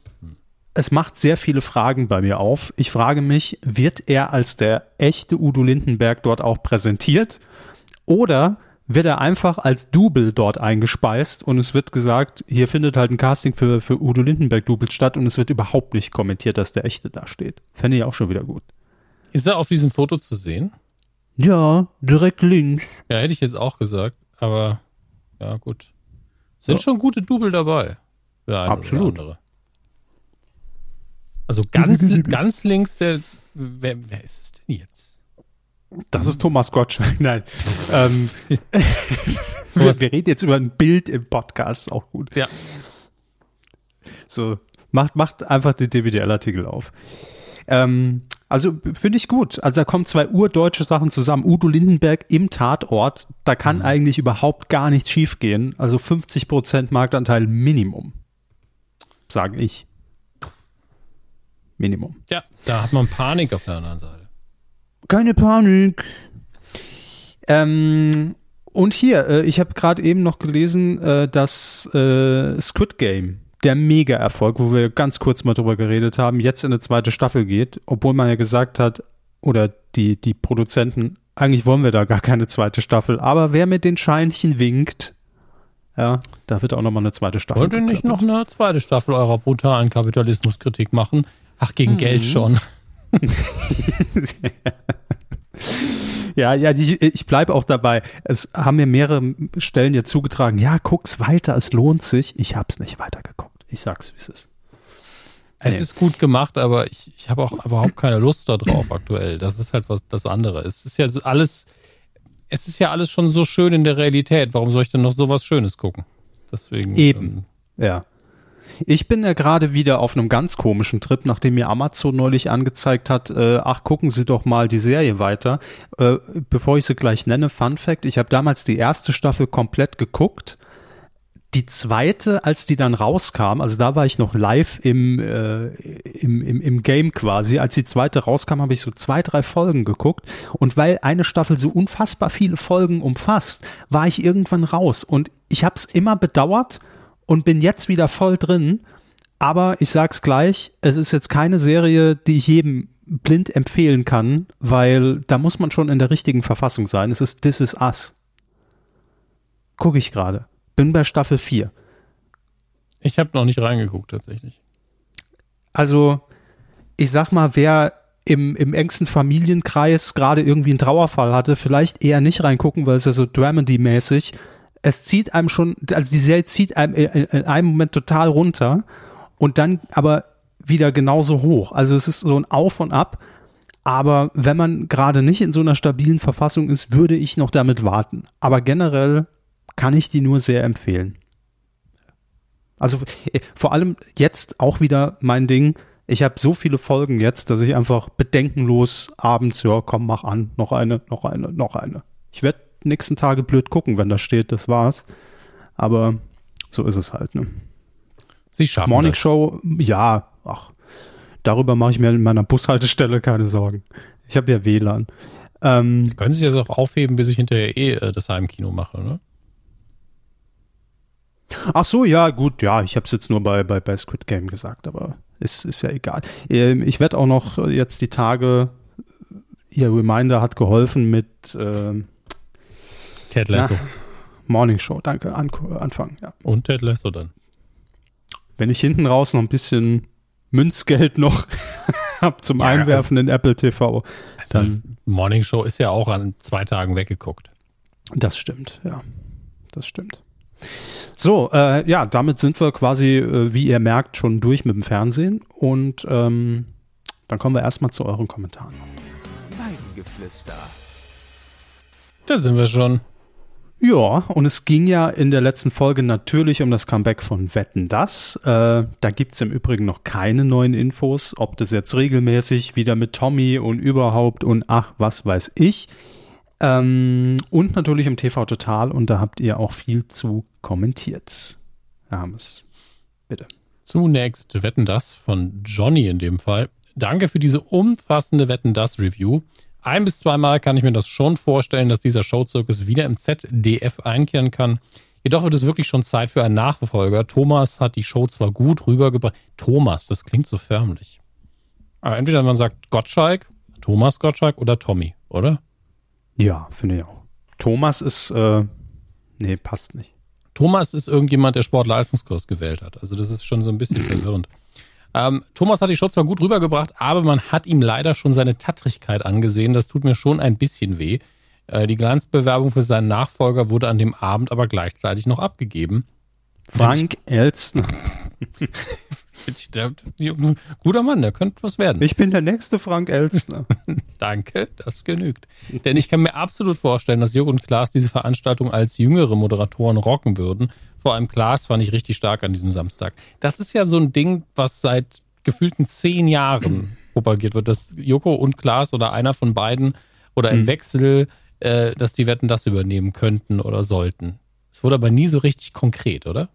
es macht sehr viele Fragen bei mir auf. Ich frage mich, wird er als der echte Udo Lindenberg dort auch präsentiert? Oder wird er einfach als Double dort eingespeist und es wird gesagt, hier findet halt ein Casting für, für Udo Lindenberg-Doubles statt und es wird überhaupt nicht kommentiert, dass der echte da steht. Fände ich auch schon wieder gut. Ist er auf diesem Foto zu sehen? Ja, direkt links. Ja, hätte ich jetzt auch gesagt, aber ja, gut. Sind ja. schon gute Double dabei. Absolut. Also ganz, ganz links, der, wer, wer ist es denn jetzt? Das ist Thomas Gottschalk. Nein. ähm, wir, wir, reden jetzt über ein Bild im Podcast, auch gut. Ja. So, Macht, macht einfach den DWDL-Artikel auf. Ähm, also finde ich gut. Also da kommen zwei urdeutsche Sachen zusammen. Udo Lindenberg im Tatort. Da kann mhm. eigentlich überhaupt gar nichts schiefgehen. Also 50 Prozent Marktanteil Minimum. Sage ich. Minimum. Ja, da hat man Panik auf der anderen Seite. Keine Panik. Ähm, und hier, äh, ich habe gerade eben noch gelesen, äh, dass äh, Squid Game, der Mega-Erfolg, wo wir ganz kurz mal drüber geredet haben, jetzt in eine zweite Staffel geht, obwohl man ja gesagt hat, oder die, die Produzenten, eigentlich wollen wir da gar keine zweite Staffel, aber wer mit den Scheinchen winkt, ja, da wird auch nochmal eine zweite Staffel. Wollt ihr nicht noch eine zweite Staffel eurer brutalen Kapitalismuskritik machen? Ach, gegen mhm. Geld schon. ja, ja, ich, ich bleibe auch dabei. Es haben mir mehrere Stellen jetzt zugetragen. Ja, guck's weiter, es lohnt sich. Ich hab's nicht weitergeguckt. Ich sag's, wie es ist. Es nee. ist gut gemacht, aber ich, ich habe auch überhaupt keine Lust darauf aktuell. Das ist halt was das andere. Es ist ja alles, es ist ja alles schon so schön in der Realität. Warum soll ich denn noch sowas Schönes gucken? Deswegen. Eben. Ähm, ja. Ich bin ja gerade wieder auf einem ganz komischen Trip, nachdem mir Amazon neulich angezeigt hat, äh, ach, gucken Sie doch mal die Serie weiter. Äh, bevor ich sie gleich nenne, Fun Fact, ich habe damals die erste Staffel komplett geguckt. Die zweite, als die dann rauskam, also da war ich noch live im, äh, im, im, im Game quasi, als die zweite rauskam, habe ich so zwei, drei Folgen geguckt. Und weil eine Staffel so unfassbar viele Folgen umfasst, war ich irgendwann raus. Und ich habe es immer bedauert, und bin jetzt wieder voll drin. Aber ich sag's gleich, es ist jetzt keine Serie, die ich jedem blind empfehlen kann, weil da muss man schon in der richtigen Verfassung sein. Es ist This Is Us. Gucke ich gerade. Bin bei Staffel 4. Ich habe noch nicht reingeguckt, tatsächlich. Also, ich sag mal, wer im, im engsten Familienkreis gerade irgendwie einen Trauerfall hatte, vielleicht eher nicht reingucken, weil es ja so Dramedy-mäßig es zieht einem schon, also die Serie zieht einem in, einem Moment total runter und dann aber wieder genauso hoch. Also es ist so ein Auf und Ab. Aber wenn man gerade nicht in so einer stabilen Verfassung ist, würde ich noch damit warten. Aber generell kann ich die nur sehr empfehlen. Also äh, vor allem jetzt auch wieder mein Ding. Ich habe so viele Folgen jetzt, dass ich einfach bedenkenlos abends, ja, komm, mach an, noch eine, noch eine, noch eine. Ich werde nächsten Tage blöd gucken, wenn da steht, das war's. Aber so ist es halt, ne? Sie schaffen Morning das. Show, ja, ach, darüber mache ich mir in meiner Bushaltestelle keine Sorgen. Ich habe ja WLAN. Ähm, Sie können sich das auch aufheben, bis ich hinterher eh äh, das Heimkino mache, ne? Ach so, ja, gut, ja, ich habe es jetzt nur bei, bei, bei Squid Game gesagt, aber ist, ist ja egal. Ähm, ich werde auch noch jetzt die Tage, ihr Reminder hat geholfen mit, ähm, Ted Lasso. Ja, Morning Show, danke. An, Anfang, ja. Und Ted Lasso dann. Wenn ich hinten raus noch ein bisschen Münzgeld noch habe zum ja, Einwerfen also, in Apple TV. Also dann, Morning Show ist ja auch an zwei Tagen weggeguckt. Das stimmt, ja. Das stimmt. So, äh, ja, damit sind wir quasi, äh, wie ihr merkt, schon durch mit dem Fernsehen. Und ähm, dann kommen wir erstmal zu euren Kommentaren. Weidengeflüster. Da sind wir schon. Ja, und es ging ja in der letzten Folge natürlich um das Comeback von Wetten das. Äh, da gibt's im Übrigen noch keine neuen Infos, ob das jetzt regelmäßig wieder mit Tommy und überhaupt und ach, was weiß ich. Ähm, und natürlich im TV Total und da habt ihr auch viel zu kommentiert. Herr Hammes, bitte. Zunächst Wetten das von Johnny in dem Fall. Danke für diese umfassende Wetten das Review. Ein bis zweimal kann ich mir das schon vorstellen, dass dieser Showzirkus wieder im ZDF einkehren kann. Jedoch wird es wirklich schon Zeit für einen Nachfolger. Thomas hat die Show zwar gut rübergebracht. Thomas, das klingt so förmlich. Aber entweder man sagt Gottschalk, Thomas Gottschalk oder Tommy, oder? Ja, finde ich auch. Thomas ist, äh, nee, passt nicht. Thomas ist irgendjemand, der Sportleistungskurs gewählt hat. Also das ist schon so ein bisschen verwirrend. Ähm, Thomas hat die Show zwar gut rübergebracht, aber man hat ihm leider schon seine Tattrigkeit angesehen. Das tut mir schon ein bisschen weh. Äh, die Glanzbewerbung für seinen Nachfolger wurde an dem Abend aber gleichzeitig noch abgegeben. Frank Elstner. Guter Mann, der könnte was werden. Ich bin der nächste Frank Elstner. Danke, das genügt. Denn ich kann mir absolut vorstellen, dass Jürgen und Klaas diese Veranstaltung als jüngere Moderatoren rocken würden. Vor allem Klaas fand ich richtig stark an diesem Samstag. Das ist ja so ein Ding, was seit gefühlten zehn Jahren propagiert wird, dass Joko und Klaas oder einer von beiden oder im mhm. Wechsel, äh, dass die Wetten das übernehmen könnten oder sollten. Es wurde aber nie so richtig konkret, oder?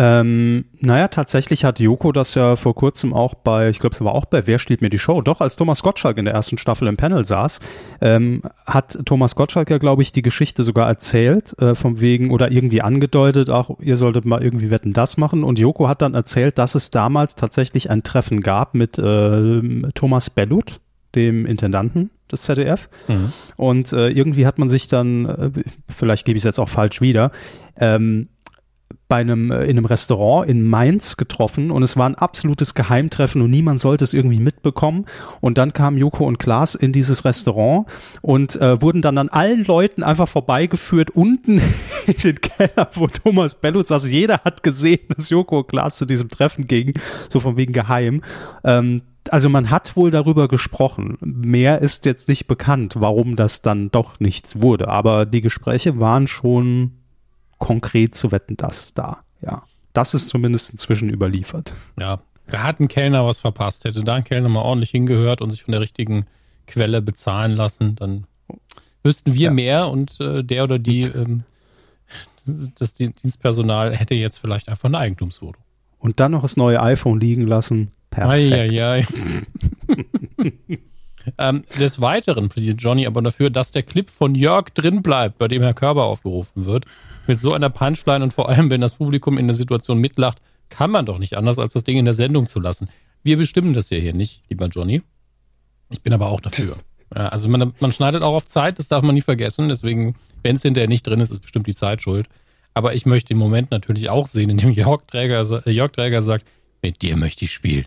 Ähm, naja, tatsächlich hat Joko das ja vor kurzem auch bei, ich glaube, es war auch bei Wer steht mir die Show? Doch, als Thomas Gottschalk in der ersten Staffel im Panel saß, ähm, hat Thomas Gottschalk ja, glaube ich, die Geschichte sogar erzählt, äh, vom wegen oder irgendwie angedeutet, ach, ihr solltet mal irgendwie Wetten das machen. Und Joko hat dann erzählt, dass es damals tatsächlich ein Treffen gab mit äh, Thomas Bellut, dem Intendanten des ZDF. Mhm. Und äh, irgendwie hat man sich dann, äh, vielleicht gebe ich es jetzt auch falsch wieder, ähm, bei einem, äh, in einem Restaurant in Mainz getroffen und es war ein absolutes Geheimtreffen und niemand sollte es irgendwie mitbekommen. Und dann kamen Joko und Klaas in dieses Restaurant und äh, wurden dann an allen Leuten einfach vorbeigeführt unten in den Keller, wo Thomas Bellut saß. Jeder hat gesehen, dass Joko und Klaas zu diesem Treffen gingen, so von wegen geheim. Ähm, also man hat wohl darüber gesprochen. Mehr ist jetzt nicht bekannt, warum das dann doch nichts wurde. Aber die Gespräche waren schon konkret zu wetten, das da. Ja, das ist zumindest inzwischen überliefert. Ja, da hat ein Kellner was verpasst. Hätte da ein Kellner mal ordentlich hingehört und sich von der richtigen Quelle bezahlen lassen, dann wüssten wir ja. mehr und äh, der oder die, ähm, das Dienstpersonal hätte jetzt vielleicht einfach eine Eigentumswohnung. Und dann noch das neue iPhone liegen lassen. Perfekt. Ei, ei, ei. ähm, des Weiteren plädiert Johnny aber dafür, dass der Clip von Jörg drin bleibt, bei dem Herr Körber aufgerufen wird mit so einer Punchline und vor allem, wenn das Publikum in der Situation mitlacht, kann man doch nicht anders, als das Ding in der Sendung zu lassen. Wir bestimmen das ja hier nicht, lieber Johnny. Ich bin aber auch dafür. Ja, also man, man schneidet auch auf Zeit, das darf man nie vergessen. Deswegen, wenn es hinterher nicht drin ist, ist bestimmt die Zeit schuld. Aber ich möchte den Moment natürlich auch sehen, in dem Jörg Träger, Jörg Träger sagt, mit dir möchte ich spielen.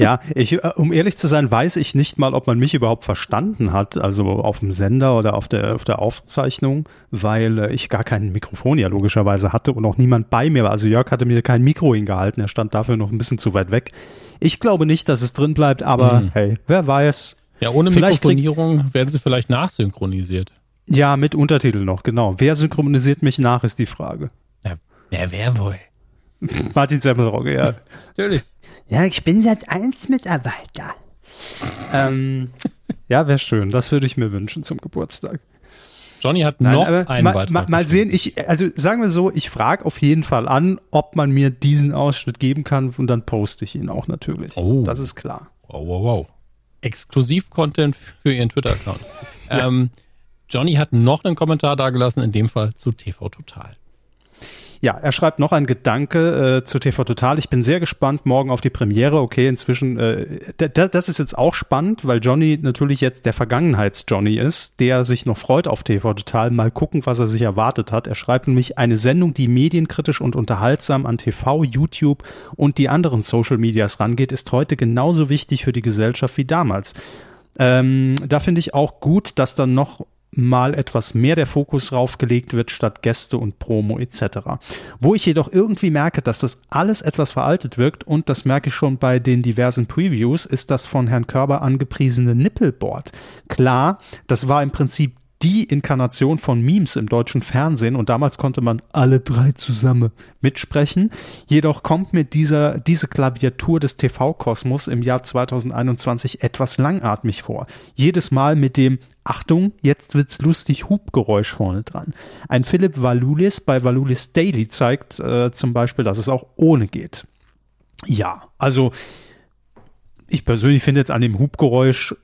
Ja, ich, äh, um ehrlich zu sein, weiß ich nicht mal, ob man mich überhaupt verstanden hat, also auf dem Sender oder auf der, auf der Aufzeichnung, weil äh, ich gar kein Mikrofon ja logischerweise hatte und auch niemand bei mir war. Also Jörg hatte mir kein Mikro hingehalten, er stand dafür noch ein bisschen zu weit weg. Ich glaube nicht, dass es drin bleibt, aber mhm. hey, wer weiß. Ja, ohne vielleicht Mikrofonierung werden sie vielleicht nachsynchronisiert. Ja, mit Untertitel noch, genau. Wer synchronisiert mich nach, ist die Frage. Ja, wer, wer wohl? Martin Semmelrogge, ja. Natürlich. Ja, ich bin seit eins Mitarbeiter. ähm, ja, wäre schön. Das würde ich mir wünschen zum Geburtstag. Johnny hat Nein, noch einen mal, Beitrag. Mal, mal sehen, ich, also sagen wir so, ich frage auf jeden Fall an, ob man mir diesen Ausschnitt geben kann und dann poste ich ihn auch natürlich. Oh. Das ist klar. Wow, wow, wow. Exklusiv-Content für ihren Twitter-Account. ja. ähm, Johnny hat noch einen Kommentar dagelassen, in dem Fall zu TV Total. Ja, er schreibt noch ein Gedanke äh, zu TV Total. Ich bin sehr gespannt morgen auf die Premiere. Okay, inzwischen, äh, das ist jetzt auch spannend, weil Johnny natürlich jetzt der Vergangenheits-Johnny ist, der sich noch freut auf TV Total. Mal gucken, was er sich erwartet hat. Er schreibt nämlich eine Sendung, die medienkritisch und unterhaltsam an TV, YouTube und die anderen Social Medias rangeht, ist heute genauso wichtig für die Gesellschaft wie damals. Ähm, da finde ich auch gut, dass dann noch mal etwas mehr der Fokus draufgelegt wird statt Gäste und Promo etc. Wo ich jedoch irgendwie merke, dass das alles etwas veraltet wirkt und das merke ich schon bei den diversen Previews, ist das von Herrn Körber angepriesene Nippelboard. Klar, das war im Prinzip die Inkarnation von Memes im deutschen Fernsehen und damals konnte man alle drei zusammen mitsprechen. Jedoch kommt mir dieser, diese Klaviatur des TV-Kosmos im Jahr 2021 etwas langatmig vor. Jedes Mal mit dem Achtung, jetzt wird's lustig Hubgeräusch vorne dran. Ein Philipp Valulis bei Valulis Daily zeigt äh, zum Beispiel, dass es auch ohne geht. Ja, also ich persönlich finde jetzt an dem Hubgeräusch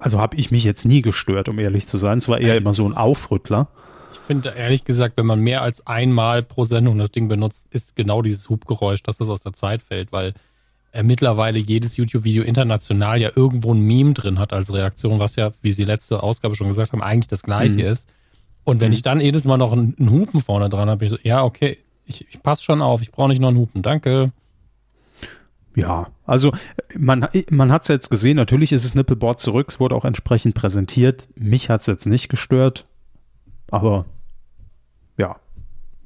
also habe ich mich jetzt nie gestört, um ehrlich zu sein. Es war eher also, immer so ein Aufrüttler. Ich finde ehrlich gesagt, wenn man mehr als einmal pro Sendung das Ding benutzt, ist genau dieses Hubgeräusch, dass das aus der Zeit fällt, weil äh, mittlerweile jedes YouTube-Video international ja irgendwo ein Meme drin hat als Reaktion, was ja, wie Sie letzte Ausgabe schon gesagt haben, eigentlich das gleiche mhm. ist. Und wenn mhm. ich dann jedes Mal noch einen, einen Hupen vorne dran habe, ich so, ja, okay, ich, ich passe schon auf, ich brauche nicht noch einen Hupen, danke. Ja, also man, man hat es jetzt gesehen, natürlich ist es Nippelboard zurück, es wurde auch entsprechend präsentiert. Mich hat es jetzt nicht gestört, aber ja,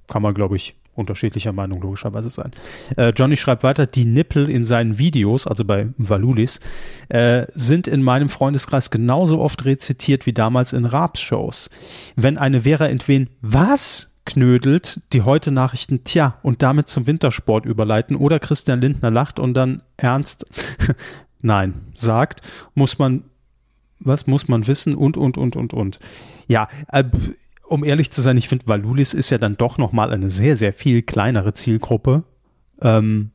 kann man, glaube ich, unterschiedlicher Meinung logischerweise sein. Äh, Johnny schreibt weiter, die Nippel in seinen Videos, also bei Valulis, äh, sind in meinem Freundeskreis genauso oft rezitiert wie damals in Raps-Shows. Wenn eine Vera Entwen was knödelt, die heute Nachrichten, tja, und damit zum Wintersport überleiten oder Christian Lindner lacht und dann ernst, nein, sagt, muss man, was muss man wissen und, und, und, und, und. Ja, äh, um ehrlich zu sein, ich finde, Valulis ist ja dann doch nochmal eine sehr, sehr viel kleinere Zielgruppe. Ähm,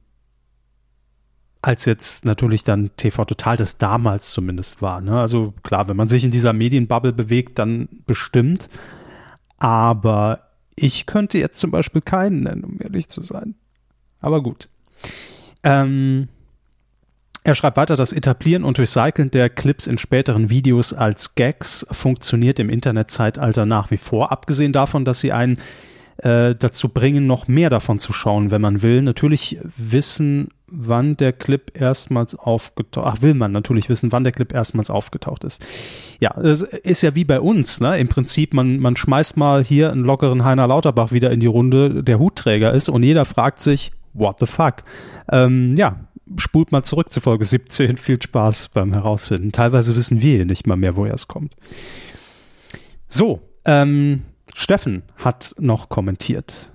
als jetzt natürlich dann TV Total das damals zumindest war. Ne? Also klar, wenn man sich in dieser Medienbubble bewegt, dann bestimmt. Aber ich könnte jetzt zum Beispiel keinen nennen, um ehrlich zu sein. Aber gut. Ähm, er schreibt weiter, das Etablieren und Recyceln der Clips in späteren Videos als Gags funktioniert im Internetzeitalter nach wie vor, abgesehen davon, dass sie einen äh, dazu bringen, noch mehr davon zu schauen, wenn man will. Natürlich wissen, wann der Clip erstmals aufgetaucht, ach will man natürlich wissen, wann der Clip erstmals aufgetaucht ist. Ja, es ist ja wie bei uns, ne? Im Prinzip, man, man schmeißt mal hier einen lockeren Heiner Lauterbach wieder in die Runde, der Hutträger ist und jeder fragt sich, what the fuck? Ähm, ja, spult mal zurück zu Folge 17. Viel Spaß beim Herausfinden. Teilweise wissen wir nicht mal mehr, woher es kommt. So, ähm, Steffen hat noch kommentiert.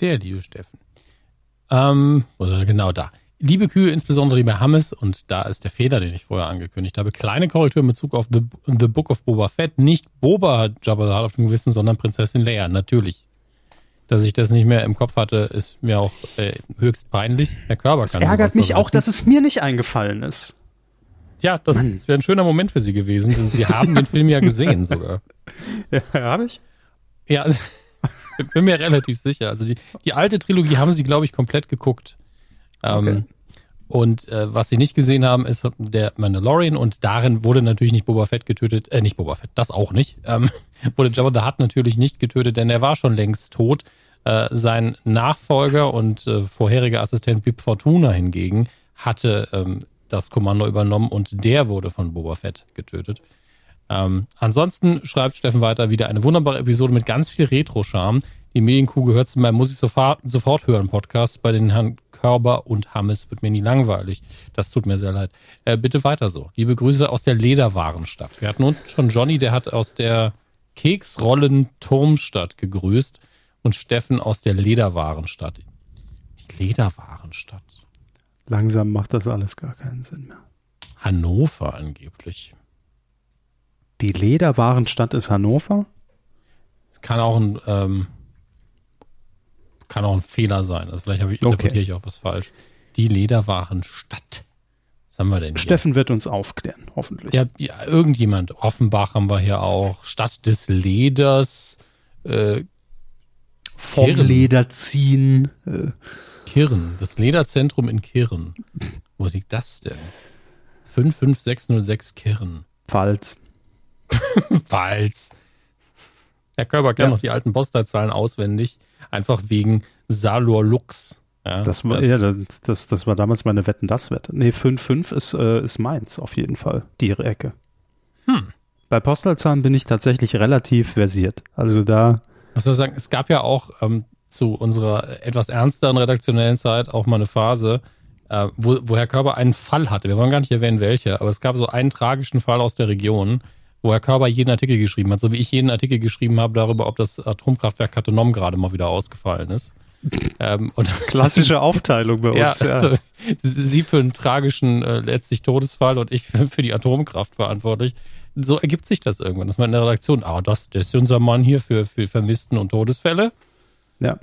Der liebe Steffen. Ähm, oder genau da. Liebe Kühe, insbesondere liebe Hammes, und da ist der Fehler, den ich vorher angekündigt habe. Kleine Korrektur in Bezug auf The, The Book of Boba Fett. Nicht Boba hat Jabba auf dem Gewissen, sondern Prinzessin Leia. Natürlich. Dass ich das nicht mehr im Kopf hatte, ist mir auch äh, höchst peinlich. Herr Körber das kann ärgert mich auch, dass es mir nicht eingefallen ist. Ja, das, das wäre ein schöner Moment für Sie gewesen. Sie haben den Film ja gesehen sogar. Ja, habe ich? Ja, bin mir relativ sicher. Also die, die alte Trilogie haben Sie, glaube ich, komplett geguckt. Ähm, okay. Und äh, was sie nicht gesehen haben, ist der Mandalorian und darin wurde natürlich nicht Boba Fett getötet, äh, nicht Boba Fett, das auch nicht. Ähm, wurde Jabba the Hutt natürlich nicht getötet, denn er war schon längst tot. Äh, sein Nachfolger und äh, vorheriger Assistent Bib Fortuna hingegen hatte ähm, das Kommando übernommen und der wurde von Boba Fett getötet. Ähm, ansonsten schreibt Steffen weiter wieder eine wunderbare Episode mit ganz viel Retro-Charme. Die Medienkuh gehört zu meinem Muss ich sofort, sofort hören Podcast bei den Herrn Körber und Hammes wird mir nie langweilig. Das tut mir sehr leid. Äh, bitte weiter so. Liebe Grüße aus der Lederwarenstadt. Wir hatten nun schon Johnny, der hat aus der Keksrollen-Turmstadt gegrüßt und Steffen aus der Lederwarenstadt. Die Lederwarenstadt. Langsam macht das alles gar keinen Sinn mehr. Hannover angeblich. Die Lederwarenstadt ist Hannover? Es kann auch ein, ähm, kann auch ein Fehler sein. Also vielleicht ich, interpretiere okay. ich auch was falsch. Die Lederwarenstadt. Was haben wir denn hier? Steffen wird uns aufklären, hoffentlich. Ja, ja, irgendjemand. Offenbach haben wir hier auch. Stadt des Leders. Äh, Vom Kirren. Leder ziehen. Äh. Kirn, das Lederzentrum in Kirn. Wo liegt das denn? 55606 Kirn. Pfalz. Pfalz. Herr Körber kennt ja. noch die alten Postleitzahlen auswendig, einfach wegen Salor Lux. Ja, das war, das, ja, das, das war damals meine Wetten, das Wette. Nee, 5-5 ist, äh, ist meins auf jeden Fall, die Ecke. Hm. Bei Postleitzahlen bin ich tatsächlich relativ versiert. Also da. Was soll ich sagen, es gab ja auch ähm, zu unserer etwas ernsteren redaktionellen Zeit auch mal eine Phase, äh, wo, wo Herr Körber einen Fall hatte. Wir wollen gar nicht erwähnen, welcher, aber es gab so einen tragischen Fall aus der Region, wo Herr Körber jeden Artikel geschrieben hat, so wie ich jeden Artikel geschrieben habe darüber, ob das Atomkraftwerk Katonom gerade mal wieder ausgefallen ist. ähm, Klassische Aufteilung bei uns, ja. ja. Also, sie für einen tragischen, äh, letztlich Todesfall und ich für, für die Atomkraft verantwortlich so ergibt sich das irgendwann, dass man in der Redaktion, ah, das, das ist unser Mann hier für, für Vermissten und Todesfälle. Ja.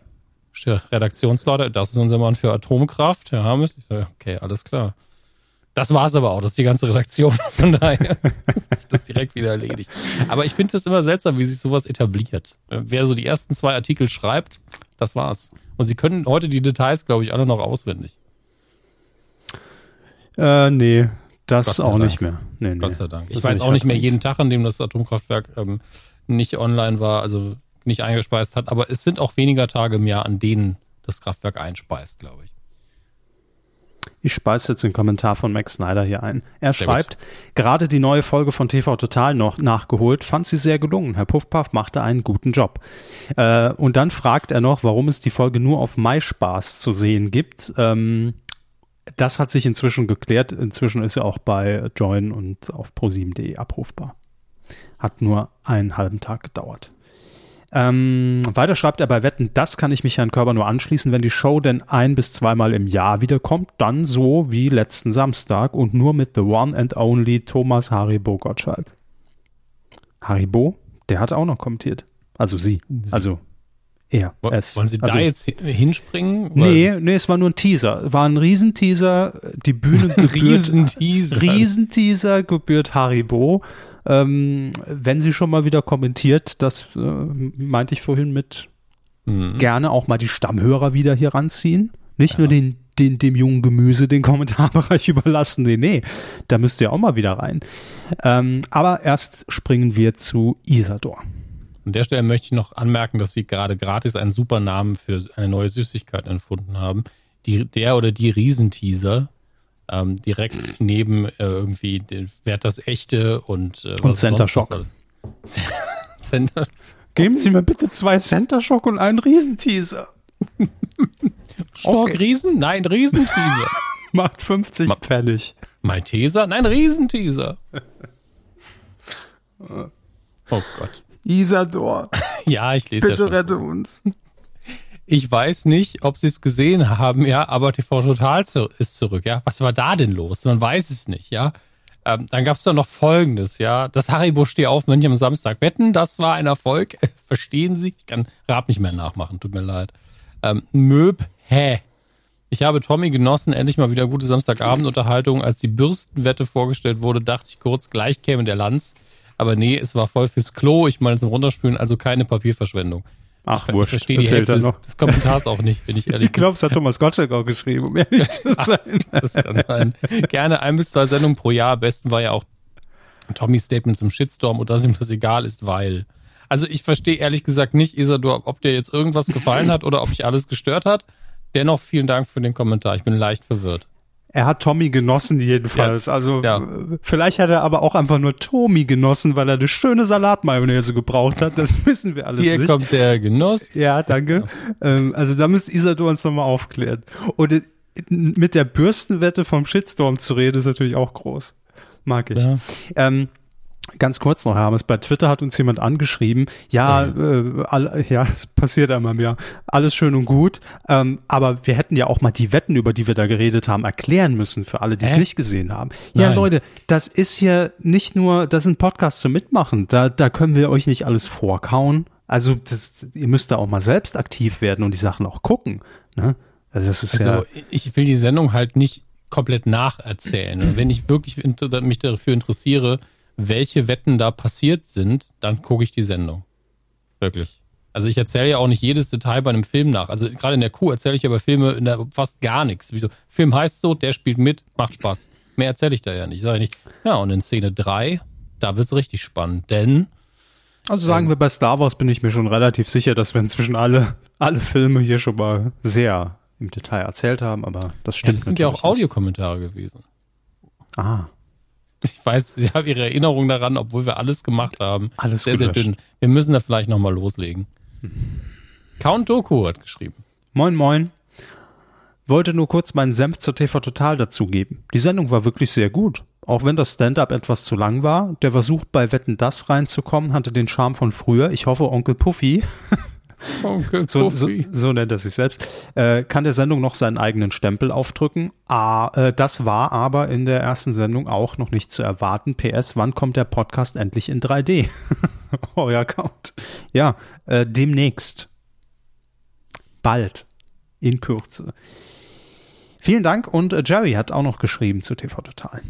Redaktionsleiter, das ist unser Mann für Atomkraft, Herr Hammes. Okay, alles klar. Das war's aber auch, das ist die ganze Redaktion. Von daher ist das direkt wieder erledigt. Aber ich finde es immer seltsam, wie sich sowas etabliert. Wer so die ersten zwei Artikel schreibt, das war's. Und Sie können heute die Details, glaube ich, alle noch auswendig. Äh, nee, das auch Dank. nicht mehr. Nee, nee. Gott sei Dank. Ich das weiß auch nicht mehr jeden Tag, an dem das Atomkraftwerk ähm, nicht online war. Also nicht eingespeist hat, aber es sind auch weniger Tage im Jahr, an denen das Kraftwerk einspeist, glaube ich. Ich speise jetzt den Kommentar von Max Snyder hier ein. Er sehr schreibt, gut. gerade die neue Folge von TV Total noch nachgeholt, fand sie sehr gelungen. Herr Puffpaff machte einen guten Job. Äh, und dann fragt er noch, warum es die Folge nur auf MySpaß zu sehen gibt. Ähm, das hat sich inzwischen geklärt. Inzwischen ist er auch bei Join und auf pro7.de abrufbar. Hat nur einen halben Tag gedauert. Ähm, weiter schreibt er bei Wetten, das kann ich mich Herrn Körber nur anschließen, wenn die Show denn ein bis zweimal im Jahr wiederkommt, dann so wie letzten Samstag und nur mit The One and Only Thomas Haribo Gottschalk. Haribo, der hat auch noch kommentiert. Also sie. Also er. Es. Wollen Sie also, da jetzt hinspringen? Nee, nee, es war nur ein Teaser. War ein Riesenteaser. Die Bühne gebührt. Riesenteaser. Riesenteaser gebührt Haribo. Ähm, wenn sie schon mal wieder kommentiert, das äh, meinte ich vorhin mit mhm. gerne auch mal die Stammhörer wieder hier ranziehen. Nicht ja. nur den, den, dem jungen Gemüse den Kommentarbereich überlassen. Nee, nee, da müsst ihr auch mal wieder rein. Ähm, aber erst springen wir zu Isador. An der Stelle möchte ich noch anmerken, dass Sie gerade gratis einen super Namen für eine neue Süßigkeit erfunden haben. Die, der oder die Riesenteaser. Ähm, direkt neben äh, irgendwie den, Wert das echte und äh, und Center Shock. Center Geben Sie mir bitte zwei Center Shock und einen Riesenteaser. Stock okay. Riesen? Nein, Riesenteaser. Macht 50 Ma Pfennig. Mein Teaser? Nein, Riesenteaser. oh Gott. Isador. ja, ich lese Bitte rette uns. Ich weiß nicht, ob Sie es gesehen haben, ja, aber TV Total ist zurück, ja. Was war da denn los? Man weiß es nicht, ja. Ähm, dann gab es da noch Folgendes, ja. Das Haribo Steh auf Mönch am Samstag. Wetten, das war ein Erfolg. Verstehen Sie? Ich kann Rab nicht mehr nachmachen, tut mir leid. Ähm, Möb, hä? Ich habe Tommy genossen, endlich mal wieder gute Samstagabendunterhaltung. Als die Bürstenwette vorgestellt wurde, dachte ich kurz, gleich käme der Lanz. Aber nee, es war voll fürs Klo. Ich meine zum Runterspülen, also keine Papierverschwendung. Ach, ich, wurscht. Ich verstehe die Hälfte des, des, Kommentars auch nicht, wenn ich ehrlich bin. Ich glaube, es hat Thomas Gottschalk auch geschrieben, um ehrlich zu sein. das kann sein. Gerne ein bis zwei Sendungen pro Jahr. Am besten war ja auch Tommys Statement zum Shitstorm und dass ihm das egal ist, weil. Also ich verstehe ehrlich gesagt nicht, Isador, ob dir jetzt irgendwas gefallen hat oder ob dich alles gestört hat. Dennoch vielen Dank für den Kommentar. Ich bin leicht verwirrt. Er hat Tommy genossen jedenfalls. Ja, also ja. vielleicht hat er aber auch einfach nur Tommy genossen, weil er eine schöne Salatmayonnaise gebraucht hat. Das wissen wir alles Hier nicht. Hier kommt der Genuss. Ja, danke. Ja. Ähm, also da müsste Isador uns nochmal aufklären. Und mit der Bürstenwette vom Shitstorm zu reden, ist natürlich auch groß. Mag ich. Ähm, Ganz kurz noch, Hermes, bei Twitter hat uns jemand angeschrieben, ja, äh, all, ja, es passiert einmal mehr, alles schön und gut, ähm, aber wir hätten ja auch mal die Wetten, über die wir da geredet haben, erklären müssen für alle, die es nicht gesehen haben. Ja, Nein. Leute, das ist hier nicht nur, das ist ein Podcast zum Mitmachen, da, da können wir euch nicht alles vorkauen. Also das, ihr müsst da auch mal selbst aktiv werden und die Sachen auch gucken. Ne? Also, das ist also ja ich will die Sendung halt nicht komplett nacherzählen. Und wenn ich wirklich mich dafür interessiere, welche Wetten da passiert sind, dann gucke ich die Sendung. Wirklich. Also ich erzähle ja auch nicht jedes Detail bei einem Film nach. Also gerade in der Kuh erzähle ich aber Filme in der, fast gar nichts. Wieso? Film heißt so, der spielt mit, macht Spaß. Mehr erzähle ich da ja nicht. Ich sage nicht, ja, und in Szene 3, da wird es richtig spannend, denn. Also sagen ähm, wir, bei Star Wars bin ich mir schon relativ sicher, dass wir inzwischen alle, alle Filme hier schon mal sehr im Detail erzählt haben, aber das stimmt. Ja, das sind ja auch Audiokommentare gewesen. Ah. Ich weiß, Sie haben Ihre Erinnerung daran, obwohl wir alles gemacht haben. Alles Sehr, gelöscht. sehr dünn. Wir müssen da vielleicht nochmal loslegen. Count Doku hat geschrieben. Moin, moin. Wollte nur kurz meinen Senf zur TV Total dazugeben. Die Sendung war wirklich sehr gut. Auch wenn das Stand-up etwas zu lang war, der Versuch bei Wetten das reinzukommen hatte den Charme von früher. Ich hoffe, Onkel Puffy Onkel so, so, so, nennt er sich selbst, äh, kann der Sendung noch seinen eigenen Stempel aufdrücken. Ah, äh, das war aber in der ersten Sendung auch noch nicht zu erwarten. PS, wann kommt der Podcast endlich in 3D? Euer Account. Ja, äh, demnächst. Bald. In Kürze. Vielen Dank und äh, Jerry hat auch noch geschrieben zu TV Total.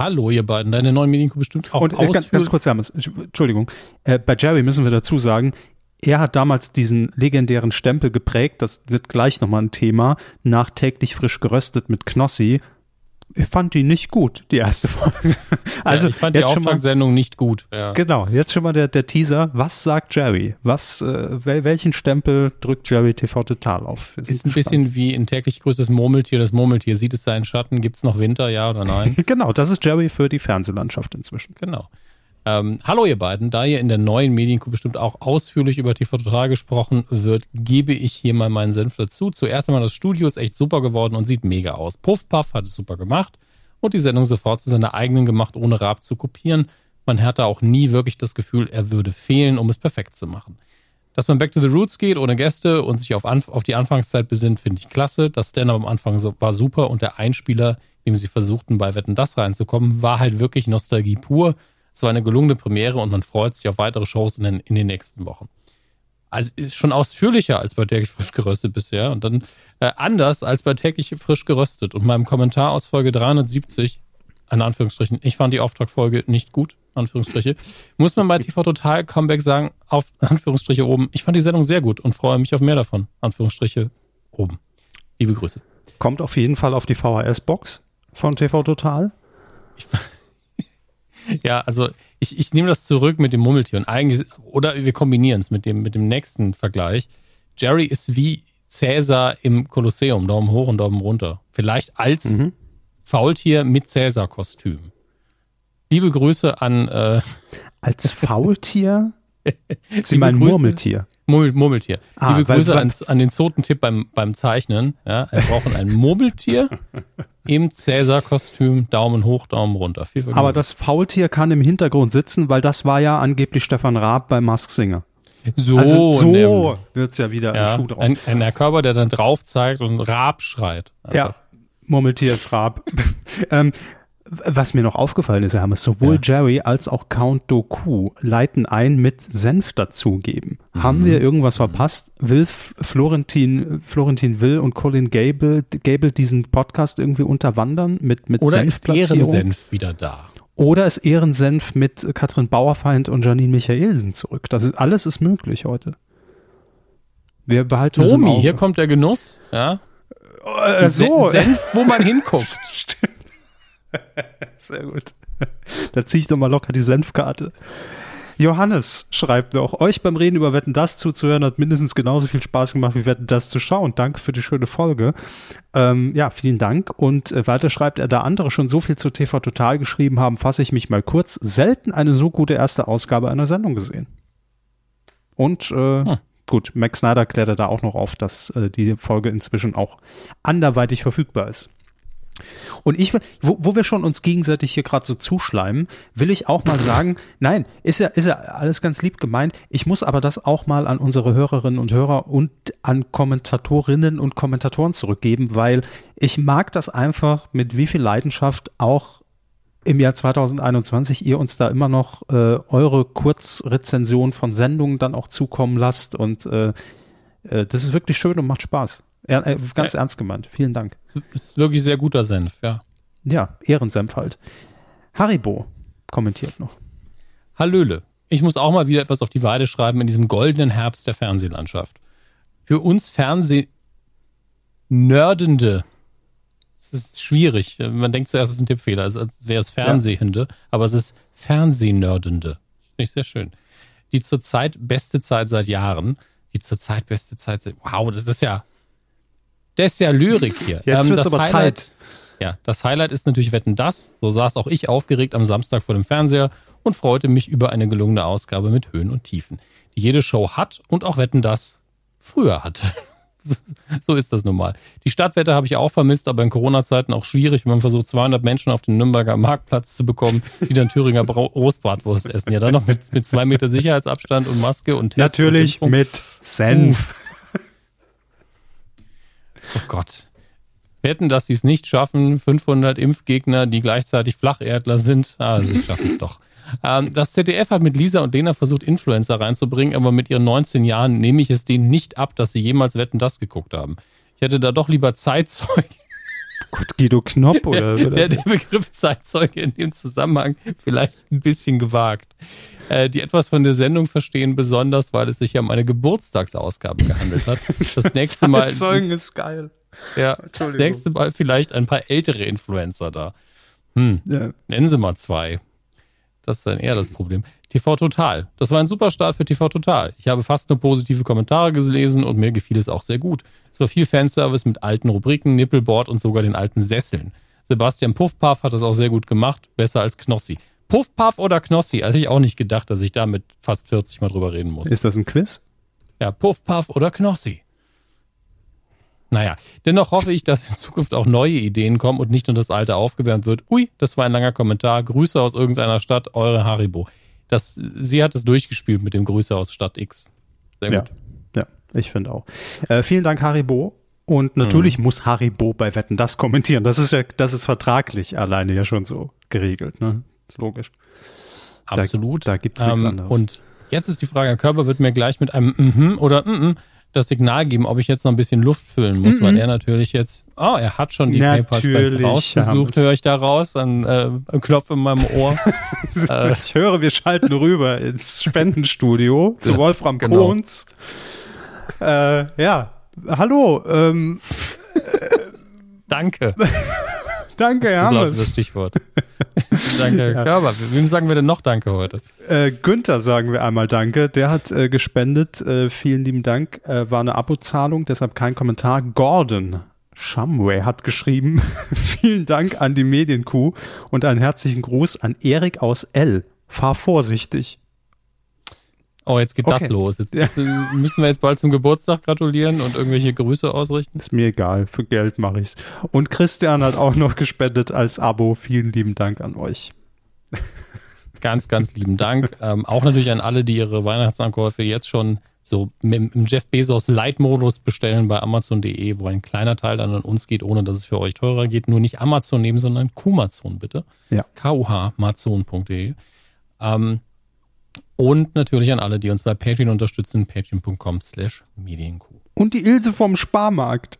Hallo, ihr beiden. Deine neuen Medien bestimmt auch Und äh, ganz, ganz kurz, Entschuldigung. Äh, bei Jerry müssen wir dazu sagen, er hat damals diesen legendären Stempel geprägt, das wird gleich nochmal ein Thema, nach täglich frisch geröstet mit Knossi. Ich fand die nicht gut, die erste Folge. Also, ja, ich fand die Auftragssendung nicht gut. Ja. Genau, jetzt schon mal der, der Teaser. Was sagt Jerry? Was, äh, welchen Stempel drückt Jerry TV total auf? Ist ein spannend. bisschen wie ein täglich größtes Murmeltier. Das Murmeltier sieht es seinen Schatten. Gibt es noch Winter, ja oder nein? genau, das ist Jerry für die Fernsehlandschaft inzwischen. Genau. Ähm, hallo ihr beiden, da ihr in der neuen Medienkuh bestimmt auch ausführlich über TV Total gesprochen wird, gebe ich hier mal meinen Senf dazu. Zuerst einmal, das Studio ist echt super geworden und sieht mega aus. Puff Puff hat es super gemacht und die Sendung sofort zu seiner eigenen gemacht, ohne Rab zu kopieren. Man hatte auch nie wirklich das Gefühl, er würde fehlen, um es perfekt zu machen. Dass man back to the roots geht, ohne Gäste und sich auf, auf die Anfangszeit besinnt, finde ich klasse. Das Stand-up am Anfang so, war super und der Einspieler, dem sie versuchten, bei Wetten das reinzukommen, war halt wirklich Nostalgie pur. Es war eine gelungene Premiere und man freut sich auf weitere Shows in den, in den nächsten Wochen. Also ist schon ausführlicher als bei täglich frisch geröstet bisher und dann äh, anders als bei täglich frisch geröstet. Und meinem Kommentar aus Folge 370, an Anführungsstrichen, ich fand die Auftragfolge nicht gut, Anführungsstriche, muss man bei TV Total Comeback sagen, auf Anführungsstriche oben, ich fand die Sendung sehr gut und freue mich auf mehr davon, Anführungsstriche oben. Liebe Grüße. Kommt auf jeden Fall auf die VHS-Box von TV Total. Ich, ja, also ich, ich nehme das zurück mit dem Mummeltier und eigentlich, oder wir kombinieren es mit dem, mit dem nächsten Vergleich. Jerry ist wie Cäsar im Kolosseum, Daumen hoch und Daumen runter. Vielleicht als mhm. Faultier mit Cäsar-Kostüm. Liebe Grüße an. Äh, als Faultier? Sie meinen Murmeltier. Murmeltier. Ah, Liebe Grüße an, an den Zotentipp beim, beim Zeichnen. Ja, wir brauchen ein Murmeltier im Cäsar-Kostüm. Daumen hoch, Daumen runter. Aber das Faultier kann im Hintergrund sitzen, weil das war ja angeblich Stefan Raab bei Mask Singer. So, also so wird's ja wieder ja, ein Schuh draus. Ein, ein Körper, der dann drauf zeigt und Raab schreit. Also. Ja, Murmeltier ist Raab. ähm, was mir noch aufgefallen ist, Hermes, sowohl ja. Jerry als auch Count Doku leiten ein mit Senf dazugeben. Mhm. Haben wir irgendwas verpasst? Will Florentin, Florentin Will und Colin Gable, Gable diesen Podcast irgendwie unterwandern mit, mit Oder Senfplatzierung? ist Ehrensenf wieder da? Oder ist Ehrensenf mit Katrin Bauerfeind und Janine Michaelsen zurück? Das ist, alles ist möglich heute. Wir behalten Tomi, hier kommt der Genuss, ja. Äh, so. Senf, wo man hinguckt. Stimmt. Sehr gut. Da ziehe ich doch mal locker die Senfkarte. Johannes schreibt noch, euch beim Reden über Wetten das zuzuhören hat mindestens genauso viel Spaß gemacht wie Wetten das zu schauen. Danke für die schöne Folge. Ähm, ja, vielen Dank. Und äh, weiter schreibt er, da andere schon so viel zu TV Total geschrieben haben, fasse ich mich mal kurz. Selten eine so gute erste Ausgabe einer Sendung gesehen. Und äh, hm. gut, Max Snyder klärt er da auch noch auf, dass äh, die Folge inzwischen auch anderweitig verfügbar ist. Und ich, wo, wo wir schon uns gegenseitig hier gerade so zuschleimen, will ich auch mal sagen, nein, ist ja, ist ja alles ganz lieb gemeint. Ich muss aber das auch mal an unsere Hörerinnen und Hörer und an Kommentatorinnen und Kommentatoren zurückgeben, weil ich mag das einfach, mit wie viel Leidenschaft auch im Jahr 2021 ihr uns da immer noch äh, eure Kurzrezension von Sendungen dann auch zukommen lasst und äh, äh, das ist wirklich schön und macht Spaß. Er, äh, ganz ja. ernst gemeint. Vielen Dank. Ist wirklich sehr guter Senf, ja. Ja, Ehrensenf halt. Haribo kommentiert noch. Hallöle. Ich muss auch mal wieder etwas auf die Weide schreiben in diesem goldenen Herbst der Fernsehlandschaft. Für uns Fernseh-Nerdende es ist schwierig. Man denkt zuerst, es ist ein Tippfehler, als wäre es Fernsehende, ja. aber es ist Fernsehnerdende. Finde ich sehr schön. Die zurzeit beste Zeit seit Jahren. Die zurzeit beste Zeit seit. Wow, das ist ja das ist ja Lyrik hier. Jetzt ähm, wird aber Highlight, Zeit. Ja, das Highlight ist natürlich Wetten das. So saß auch ich aufgeregt am Samstag vor dem Fernseher und freute mich über eine gelungene Ausgabe mit Höhen und Tiefen, die jede Show hat und auch Wetten das früher hatte. so ist das nun mal. Die Stadtwette habe ich auch vermisst, aber in Corona-Zeiten auch schwierig, wenn man versucht, 200 Menschen auf den Nürnberger Marktplatz zu bekommen, die dann Thüringer Rostbratwurst essen. Ja, dann noch mit, mit zwei Meter Sicherheitsabstand und Maske und Test Natürlich und mit Senf. Oh Gott. Wetten, dass sie es nicht schaffen. 500 Impfgegner, die gleichzeitig Flacherdler sind. Ah, sie schaffen es doch. Ähm, das ZDF hat mit Lisa und Lena versucht, Influencer reinzubringen, aber mit ihren 19 Jahren nehme ich es denen nicht ab, dass sie jemals Wetten, das geguckt haben. Ich hätte da doch lieber Zeitzeuge. Gott, Guido Knopp oder? Der, der, der Begriff Zeitzeuge in dem Zusammenhang vielleicht ein bisschen gewagt. Äh, die etwas von der Sendung verstehen, besonders weil es sich ja um eine Geburtstagsausgabe gehandelt hat. Das nächste Mal. Zeitzeugen ist geil. Ja, das nächste Mal vielleicht ein paar ältere Influencer da. Hm. Ja. Nennen Sie mal zwei. Das ist dann eher das Problem. TV Total. Das war ein super Start für TV Total. Ich habe fast nur positive Kommentare gelesen und mir gefiel es auch sehr gut. Es war viel Fanservice mit alten Rubriken, Nippelboard und sogar den alten Sesseln. Sebastian Puffpaff hat das auch sehr gut gemacht, besser als Knossi. Puffpaff oder Knossi? Also ich auch nicht gedacht, dass ich da mit fast 40 mal drüber reden muss. Ist das ein Quiz? Ja, Puffpaff oder Knossi. Naja, dennoch hoffe ich, dass in Zukunft auch neue Ideen kommen und nicht nur das alte aufgewärmt wird. Ui, das war ein langer Kommentar. Grüße aus irgendeiner Stadt, eure Haribo. Das, sie hat es durchgespielt mit dem Grüße aus Stadt X. Sehr gut. Ja, ja ich finde auch. Äh, vielen Dank, Haribo. Und natürlich mhm. muss Haribo bei Wetten das kommentieren. Das ist ja, das ist vertraglich alleine ja schon so geregelt, ne? Ist logisch. Absolut. Da, da gibt es nichts ähm, anderes. Und jetzt ist die Frage, Herr Körper wird mir gleich mit einem mhm oder mhm das Signal geben, ob ich jetzt noch ein bisschen Luft füllen muss, mhm. weil er natürlich jetzt, oh, er hat schon die PayPal rausgesucht, höre ich da raus, ein, äh, ein Knopf in meinem Ohr. äh, ich höre, wir schalten rüber ins Spendenstudio zu Wolfram genau. Kohns. Äh, ja, hallo. Ähm, Danke. Danke, Herr Hammes. Das ist das Stichwort. danke, Herr ja. Körber. Wem sagen wir denn noch Danke heute? Äh, Günther sagen wir einmal Danke. Der hat äh, gespendet. Äh, vielen lieben Dank. Äh, war eine Abozahlung, deshalb kein Kommentar. Gordon Shumway hat geschrieben. vielen Dank an die Medienkuh und einen herzlichen Gruß an Erik aus L. Fahr vorsichtig. Oh, jetzt geht okay. das los. Jetzt ja. müssen wir jetzt bald zum Geburtstag gratulieren und irgendwelche Grüße ausrichten. Ist mir egal, für Geld mache ich's. Und Christian hat auch noch gespendet als Abo. Vielen lieben Dank an euch. Ganz, ganz lieben Dank. ähm, auch natürlich an alle, die ihre Weihnachtsankäufe jetzt schon so im Jeff Bezos Light-Modus bestellen bei Amazon.de, wo ein kleiner Teil dann an uns geht, ohne dass es für euch teurer geht. Nur nicht Amazon nehmen, sondern Kumazon bitte. Ja. kuhmazon.de. Ähm, und natürlich an alle, die uns bei Patreon unterstützen, patreon.com slash medienkuh. Und die Ilse vom Sparmarkt.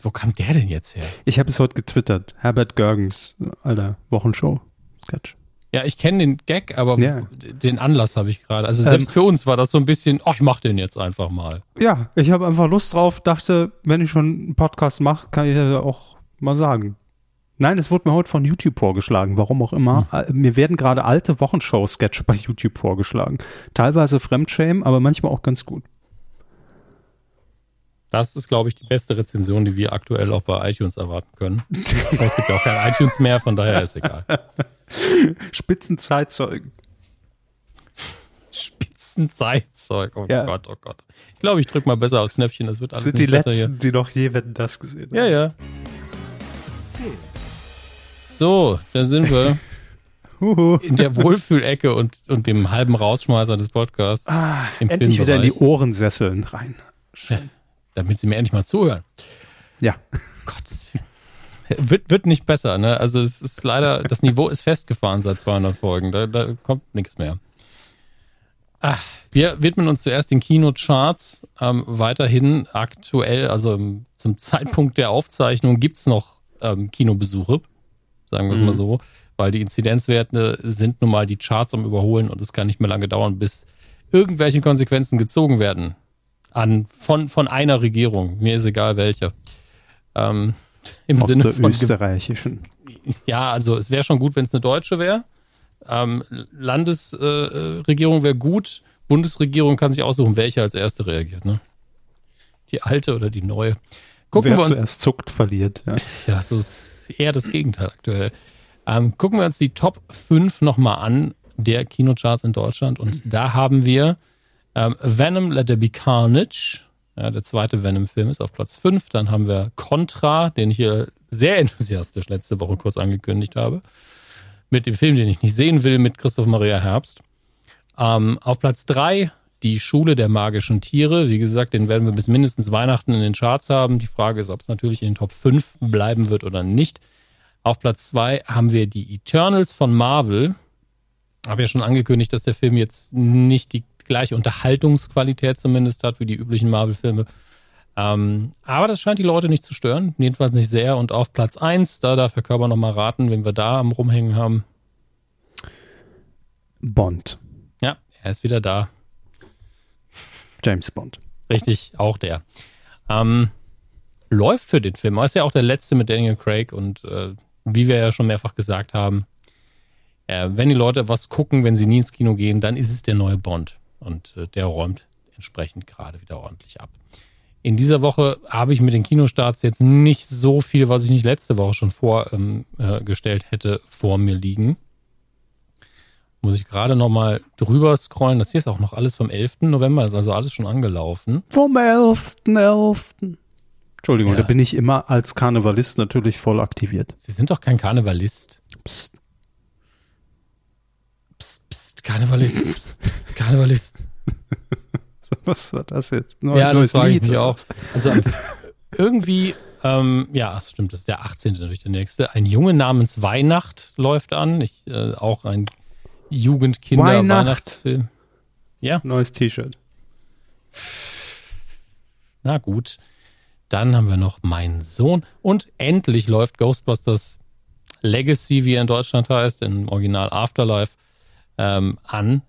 Wo kam der denn jetzt her? Ich habe es heute getwittert. Herbert Görgens, alter Wochenshow-Sketch. Ja, ich kenne den Gag, aber ja. den Anlass habe ich gerade. Also selbst ähm, für uns war das so ein bisschen, ach, ich mache den jetzt einfach mal. Ja, ich habe einfach Lust drauf, dachte, wenn ich schon einen Podcast mache, kann ich ja auch mal sagen. Nein, es wurde mir heute von YouTube vorgeschlagen, warum auch immer. Hm. Mir werden gerade alte Wochenshow-Sketche bei YouTube vorgeschlagen. Teilweise Fremdschämen, aber manchmal auch ganz gut. Das ist, glaube ich, die beste Rezension, die wir aktuell auch bei iTunes erwarten können. es gibt ja auch kein iTunes mehr, von daher ist egal. Spitzenzeitzeugen. Spitzenzeitzeug. Oh ja. Gott, oh Gott. Ich glaube, ich drücke mal besser aufs Knöpfchen. Das wird alles sind die letzten, hier. die noch je Wetten das gesehen haben. Ja, ja. So, da sind wir. in der Wohlfühlecke und, und dem halben Rausschmeißer des Podcasts. Ah, endlich wieder in die Ohrensesseln rein. Ja, damit sie mir endlich mal zuhören. Ja. Gott. Wird, wird nicht besser, ne? Also es ist leider, das Niveau ist festgefahren seit 200 Folgen. Da, da kommt nichts mehr. Ach, wir widmen uns zuerst den Kinocharts. Ähm, weiterhin aktuell, also zum Zeitpunkt der Aufzeichnung, gibt es noch ähm, Kinobesuche sagen wir es mhm. mal so, weil die Inzidenzwerte sind nun mal die Charts am Überholen und es kann nicht mehr lange dauern, bis irgendwelche Konsequenzen gezogen werden an von, von einer Regierung. Mir ist egal welche. Ähm, Im Aus Sinne der von österreichischen. Ja, also es wäre schon gut, wenn es eine deutsche wäre. Ähm, Landesregierung äh, wäre gut. Bundesregierung kann sich aussuchen, welche als erste reagiert. Ne? Die alte oder die neue. Gucken Wer wir uns, zuerst zuckt, verliert. Ja, ja so ist eher das Gegenteil aktuell. Ähm, gucken wir uns die Top 5 nochmal an der Kinocharts in Deutschland. Und da haben wir ähm, Venom Let There Be Carnage. Ja, der zweite Venom-Film ist auf Platz 5. Dann haben wir Contra, den ich hier sehr enthusiastisch letzte Woche kurz angekündigt habe. Mit dem Film, den ich nicht sehen will, mit Christoph Maria Herbst. Ähm, auf Platz 3 die Schule der magischen Tiere. Wie gesagt, den werden wir bis mindestens Weihnachten in den Charts haben. Die Frage ist, ob es natürlich in den Top 5 bleiben wird oder nicht. Auf Platz 2 haben wir die Eternals von Marvel. Habe ja schon angekündigt, dass der Film jetzt nicht die gleiche Unterhaltungsqualität zumindest hat wie die üblichen Marvel-Filme. Ähm, aber das scheint die Leute nicht zu stören. Jedenfalls nicht sehr. Und auf Platz 1, da darf Herr Körper nochmal raten, wenn wir da am Rumhängen haben. Bond. Ja, er ist wieder da. James Bond. Richtig, auch der. Ähm, läuft für den Film. Er ist ja auch der letzte mit Daniel Craig und äh, wie wir ja schon mehrfach gesagt haben, äh, wenn die Leute was gucken, wenn sie nie ins Kino gehen, dann ist es der neue Bond und äh, der räumt entsprechend gerade wieder ordentlich ab. In dieser Woche habe ich mit den Kinostarts jetzt nicht so viel, was ich nicht letzte Woche schon vorgestellt ähm, äh, hätte, vor mir liegen muss ich gerade noch mal drüber scrollen. Das hier ist auch noch alles vom 11. November, das ist also alles schon angelaufen. Vom 11.11. Entschuldigung, Ja. da bin ich immer als Karnevalist natürlich voll aktiviert. Sie sind doch kein Karnevalist. Psst. Psst, psst, Karnevalist, psst, psst, Karnevalist. Was war das jetzt? Neu, Ja, das frage ich mich auch. was? Also irgendwie, ähm, ja, stimmt, das ist der 18. natürlich der nächste. Ein Junge namens Weihnacht läuft an. Ich, äh, auch ein Jugendkinder-Weihnachtsfilm. Ja, Neues T-Shirt. na gut. Dann haben wir noch Mein Sohn. Und endlich läuft Ghostbusters Legacy, wie er in Deutschland heißt, im Original Afterlife, ähm, an.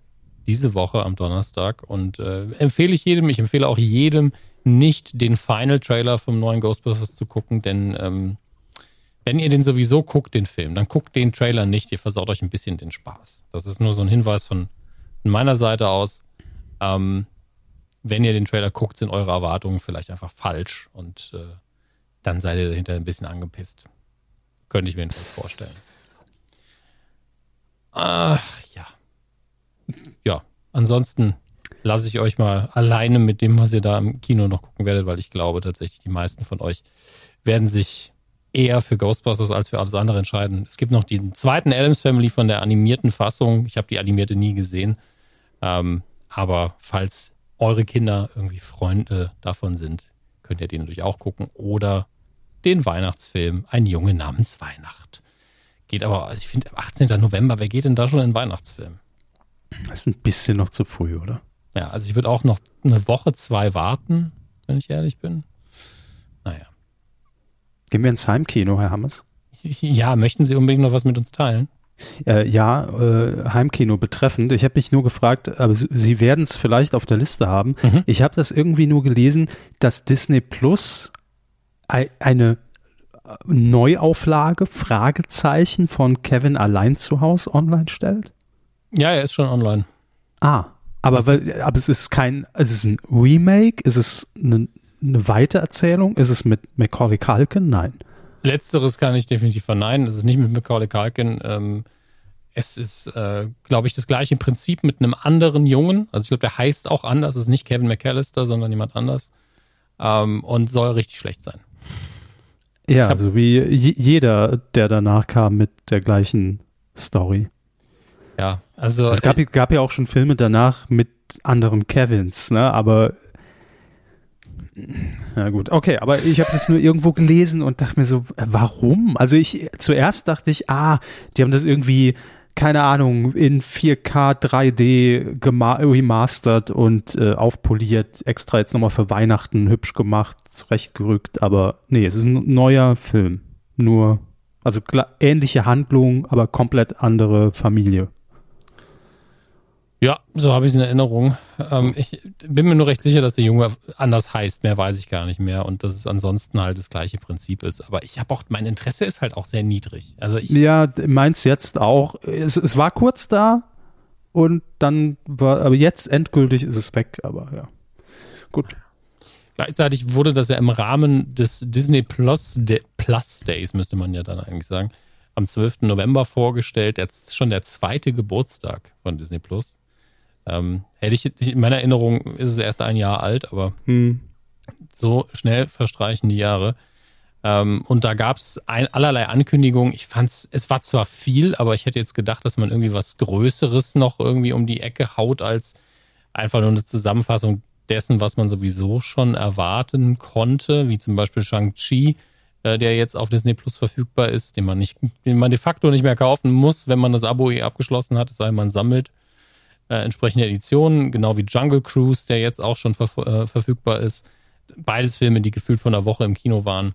Diese Woche am Donnerstag. Und äh, empfehle ich jedem, ich empfehle auch jedem, nicht den Final Trailer vom neuen Ghostbusters zu gucken, denn ähm, wenn ihr den sowieso guckt, den Film, dann guckt den Trailer nicht, ihr versaut euch ein bisschen den Spaß. Das ist nur so ein Hinweis von, meiner Seite aus. Ähm, wenn ihr den Trailer guckt, sind eure Erwartungen vielleicht einfach falsch und äh, dann seid ihr dahinter ein bisschen angepisst. Könnte ich mir jedenfalls vorstellen. Ach, ja. Ja, ansonsten lasse ich euch mal alleine mit dem, was ihr da im Kino noch gucken werdet, weil ich glaube tatsächlich, die meisten von euch werden sich eher für Ghostbusters als für alles andere entscheiden. Es gibt noch den zweiten Adams Family von der animierten Fassung. Ich habe die animierte nie gesehen. Ähm, aber falls eure Kinder irgendwie Freunde davon sind, könnt ihr den natürlich auch gucken. Oder den Weihnachtsfilm Ein Junge namens Weihnacht. Geht aber, also ich finde, 18. November, wer geht denn da schon in einen Weihnachtsfilm? Das ist ein bisschen noch zu früh, oder? Ja, also ich würde auch noch eine Woche, zwei warten, wenn ich ehrlich bin. Gehen wir ins Heimkino, Herr Hammers? Ja, möchten Sie unbedingt noch was mit uns teilen? Äh, ja, äh, Heimkino betreffend. Ich habe mich nur gefragt, aber Sie, Sie werden es vielleicht auf der Liste haben. Mhm. Ich habe das irgendwie nur gelesen, dass Disney Plus ei- eine äh, Neuauflage, Fragezeichen von Kevin allein zu Hause online stellt. Ja, er ist schon online. Ah, aber, weil, aber es ist kein, es ist ein Remake, ist es eine, eine Weitererzählung, ist es mit Macaulay Culkin? Nein. Letzteres kann ich definitiv verneinen. Es ist nicht mit Macaulay Culkin. Ähm, es ist, äh, glaube ich, das gleiche Prinzip mit einem anderen Jungen. Also ich glaube, der heißt auch anders. Es ist nicht Kevin McAllister, sondern jemand anders. Ähm, und soll richtig schlecht sein. Ja, so wie je- jeder, der danach kam mit der gleichen Story. Ja, also Es gab, gab ja auch schon Filme danach mit anderen Kevins, ne? Aber na gut, okay, aber ich habe das nur irgendwo gelesen und dachte mir so, äh, warum? Also ich zuerst dachte ich, ah, die haben das irgendwie keine Ahnung in 4K 3D gema- remastert und äh, aufpoliert, extra jetzt nochmal für Weihnachten hübsch gemacht, zurechtgerückt, aber nee, es ist ein neuer Film, nur also ähnliche Handlung, aber komplett andere Familie. Ja, so habe ich es in Erinnerung. Ähm, ich bin mir nur recht sicher, dass der Junge anders heißt. Mehr weiß ich gar nicht mehr. Und dass es ansonsten halt das gleiche Prinzip ist. Aber ich habe auch, mein Interesse ist halt auch sehr niedrig. Also ich, Ja, meins jetzt auch. Es, es war kurz da und dann war, aber jetzt endgültig ist es weg, aber ja. Gut. gleichzeitig wurde das ja im Rahmen des Disney Plus, De Plus Days, müsste man ja dann eigentlich sagen, am 12. November vorgestellt. Jetzt schon der zweite Geburtstag von Disney Plus. Ähm, hätte ich, in meiner Erinnerung ist es erst ein Jahr alt, aber Hm. so schnell verstreichen die Jahre. Ähm, und da gab es allerlei Ankündigungen. Ich fand's, es war zwar viel, aber ich hätte jetzt gedacht, dass man irgendwie was Größeres noch irgendwie um die Ecke haut, als einfach nur eine Zusammenfassung dessen, was man sowieso schon erwarten konnte, wie zum Beispiel Shang-Chi, äh, der jetzt auf Disney Plus verfügbar ist, den man nicht, den man de facto nicht mehr kaufen muss, wenn man das Abo eh abgeschlossen hat, es sei denn, man sammelt äh, entsprechende Editionen, genau wie Jungle Cruise, der jetzt auch schon verf äh, verfügbar ist. Beides Filme, die gefühlt von einer Woche im Kino waren.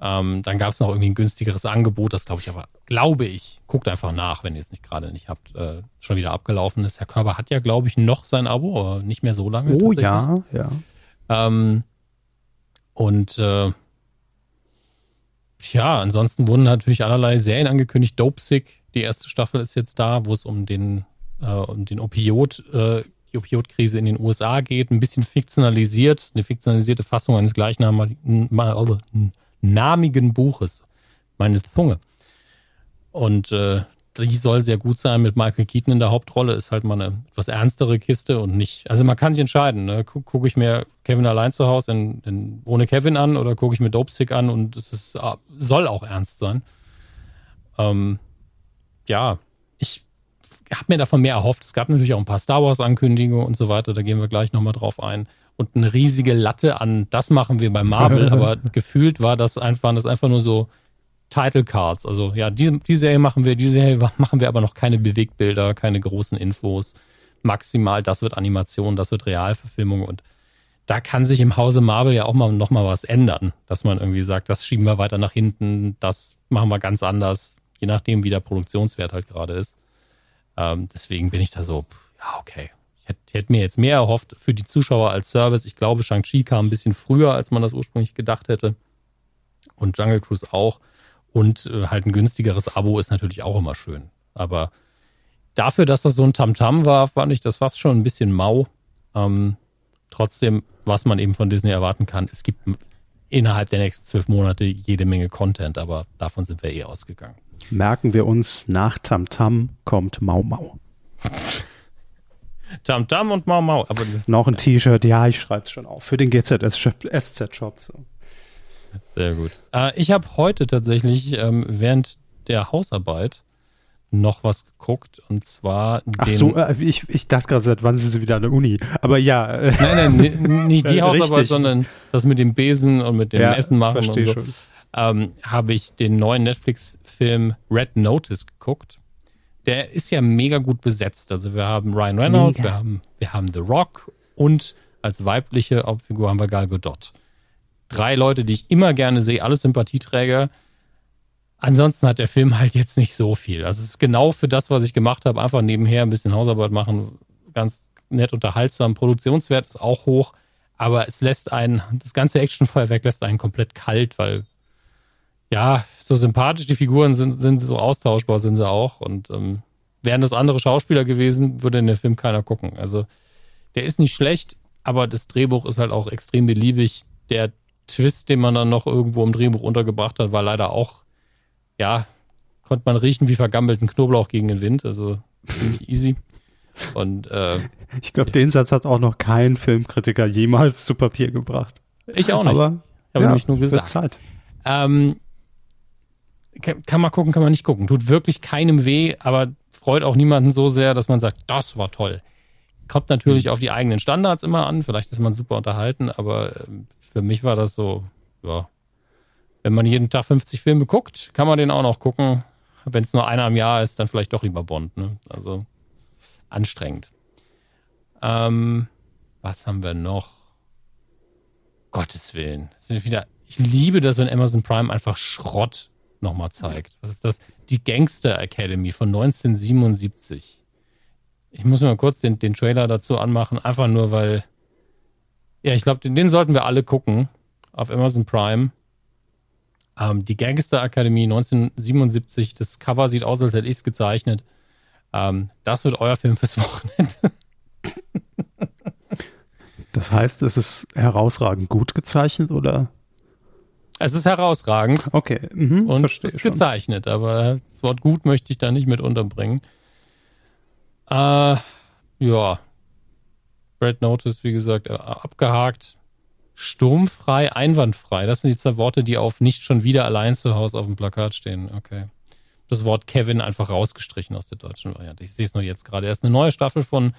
Ähm, dann gab es noch irgendwie ein günstigeres Angebot, das glaube ich aber, glaube ich, guckt einfach nach, wenn ihr es nicht gerade nicht habt, äh, schon wieder abgelaufen ist. Herr Körber hat ja, glaube ich, noch sein Abo, aber nicht mehr so lange. Oh ja, ja. Ähm, und äh, ja, ansonsten wurden natürlich allerlei Serien angekündigt. Dope Sick, die erste Staffel ist jetzt da, wo es um den, äh, um den Opiot, äh, die Opioidkrise in den USA geht. Ein bisschen fiktionalisiert, eine fiktionalisierte Fassung eines gleichnamigen namigen Buches. Meine Zunge. Und äh, die soll sehr gut sein mit Michael Keaton in der Hauptrolle. Ist halt mal eine etwas ernstere Kiste und nicht. Also man kann sich entscheiden. Ne? Gucke ich mir Kevin allein zu Hause in, in, ohne Kevin an oder gucke ich mir Dope Sick an und es ist, ah, soll auch ernst sein. Ähm, ja, ich habe mir davon mehr erhofft. Es gab natürlich auch ein paar Star Wars Ankündigungen und so weiter. Da gehen wir gleich nochmal drauf ein. Und eine riesige Latte an, das machen wir bei Marvel. aber gefühlt war das einfach, waren das einfach nur so Title Cards. Also ja, die, die Serie machen wir, die Serie machen wir aber noch keine Bewegtbilder, keine großen Infos. Maximal, das wird Animation, das wird Realverfilmung und da kann sich im Hause Marvel ja auch mal noch mal was ändern, dass man irgendwie sagt, das schieben wir weiter nach hinten, das machen wir ganz anders, je nachdem, wie der Produktionswert halt gerade ist. Ähm, deswegen bin ich da so, ja, okay. Ich hätte, hätte mir jetzt mehr erhofft für die Zuschauer als Service. Ich glaube, Shang-Chi kam ein bisschen früher, als man das ursprünglich gedacht hätte. Und Jungle Cruise auch. Und äh, halt ein günstigeres Abo ist natürlich auch immer schön. Aber dafür, dass das so ein Tamtam -Tam war, fand ich das fast schon ein bisschen mau. Ähm, trotzdem, was man eben von Disney erwarten kann, es gibt innerhalb der nächsten zwölf Monate jede Menge Content, aber davon sind wir eh ausgegangen. Merken wir uns, nach Tamtam -Tam kommt Mau Mau. Tamtam -Tam und Mau Mau. Aber, Noch ein T-Shirt, ja, ich schreibe es schon auf. Für den GZSZ-Shop. So. Sehr gut. Äh, ich habe heute tatsächlich ähm, während der Hausarbeit noch was geguckt und zwar. Ach so, äh, ich, ich dachte gerade, seit wann sind Sie wieder an der Uni? Aber ja. Äh, nein, nein, nicht die Hausarbeit, sondern das mit dem Besen und mit dem ja, Essen machen und so. Schon. Ähm, habe ich den neuen Netflix-Film Red Notice geguckt. Der ist ja mega gut besetzt. Also wir haben Ryan Reynolds, wir haben, wir haben The Rock und als weibliche Hauptfigur haben wir Gal Gadot drei Leute, die ich immer gerne sehe, alles Sympathieträger. Ansonsten hat der Film halt jetzt nicht so viel. Also es ist genau für das, was ich gemacht habe, einfach nebenher ein bisschen Hausarbeit machen, ganz nett unterhaltsam. Produktionswert ist auch hoch, aber es lässt einen, das ganze Actionfeuerwerk lässt einen komplett kalt, weil ja, so sympathisch die Figuren sind, sind so austauschbar sind sie auch. Und ähm, wären das andere Schauspieler gewesen, würde in den Film keiner gucken. Also der ist nicht schlecht, aber das Drehbuch ist halt auch extrem beliebig. Der Twist, den man dann noch irgendwo im Drehbuch untergebracht hat, war leider auch, ja, konnte man riechen wie vergammelten Knoblauch gegen den Wind. Also easy. Und äh, ich glaube, den Satz hat auch noch kein Filmkritiker jemals zu Papier gebracht. Ich auch nicht. Aber ich habe ja, nämlich nur gesagt. Zeit. Ähm, kann, man gucken, kann man nicht gucken. Tut wirklich keinem weh, aber freut auch niemanden so sehr, dass man sagt, das war toll. Kommt natürlich mhm. auf die eigenen Standards immer an. Vielleicht ist man super unterhalten, aber ähm, für mich war das so, ja, wenn man jeden Tag 50 Filme guckt, kann man den auch noch gucken. Wenn es nur einer im Jahr ist, dann vielleicht doch lieber Bond. Ne? Also anstrengend. Ähm, was haben wir noch? Gottes Willen. Wieder, ich liebe das, wenn Amazon Prime einfach Schrott nochmal zeigt. Was ist das? Die Gangster Academy von 1977. Ich muss mal kurz den, den Trailer dazu anmachen, einfach nur, weil ja, ich glaube, den, den, sollten wir alle gucken auf Amazon Prime. Ähm, die Gangster Akademie 1977. Das Cover sieht aus, als hätte ich es gezeichnet. Ähm, das wird euer Film fürs Wochenende. das heißt, es ist herausragend gut gezeichnet, oder? Es ist herausragend. Okay. Mhm, und es ist schon. gezeichnet, aber das Wort gut möchte ich da nicht mit unterbringen. Äh, ja, Red Notice, wie gesagt, äh, abgehakt. Sturmfrei, einwandfrei. Das sind die zwei Worte, die auf nicht schon wieder allein zu Hause auf dem Plakat stehen. Okay. Das Wort Kevin einfach rausgestrichen aus der deutschen Variante. Ich sehe es nur jetzt gerade. Erst eine neue Staffel von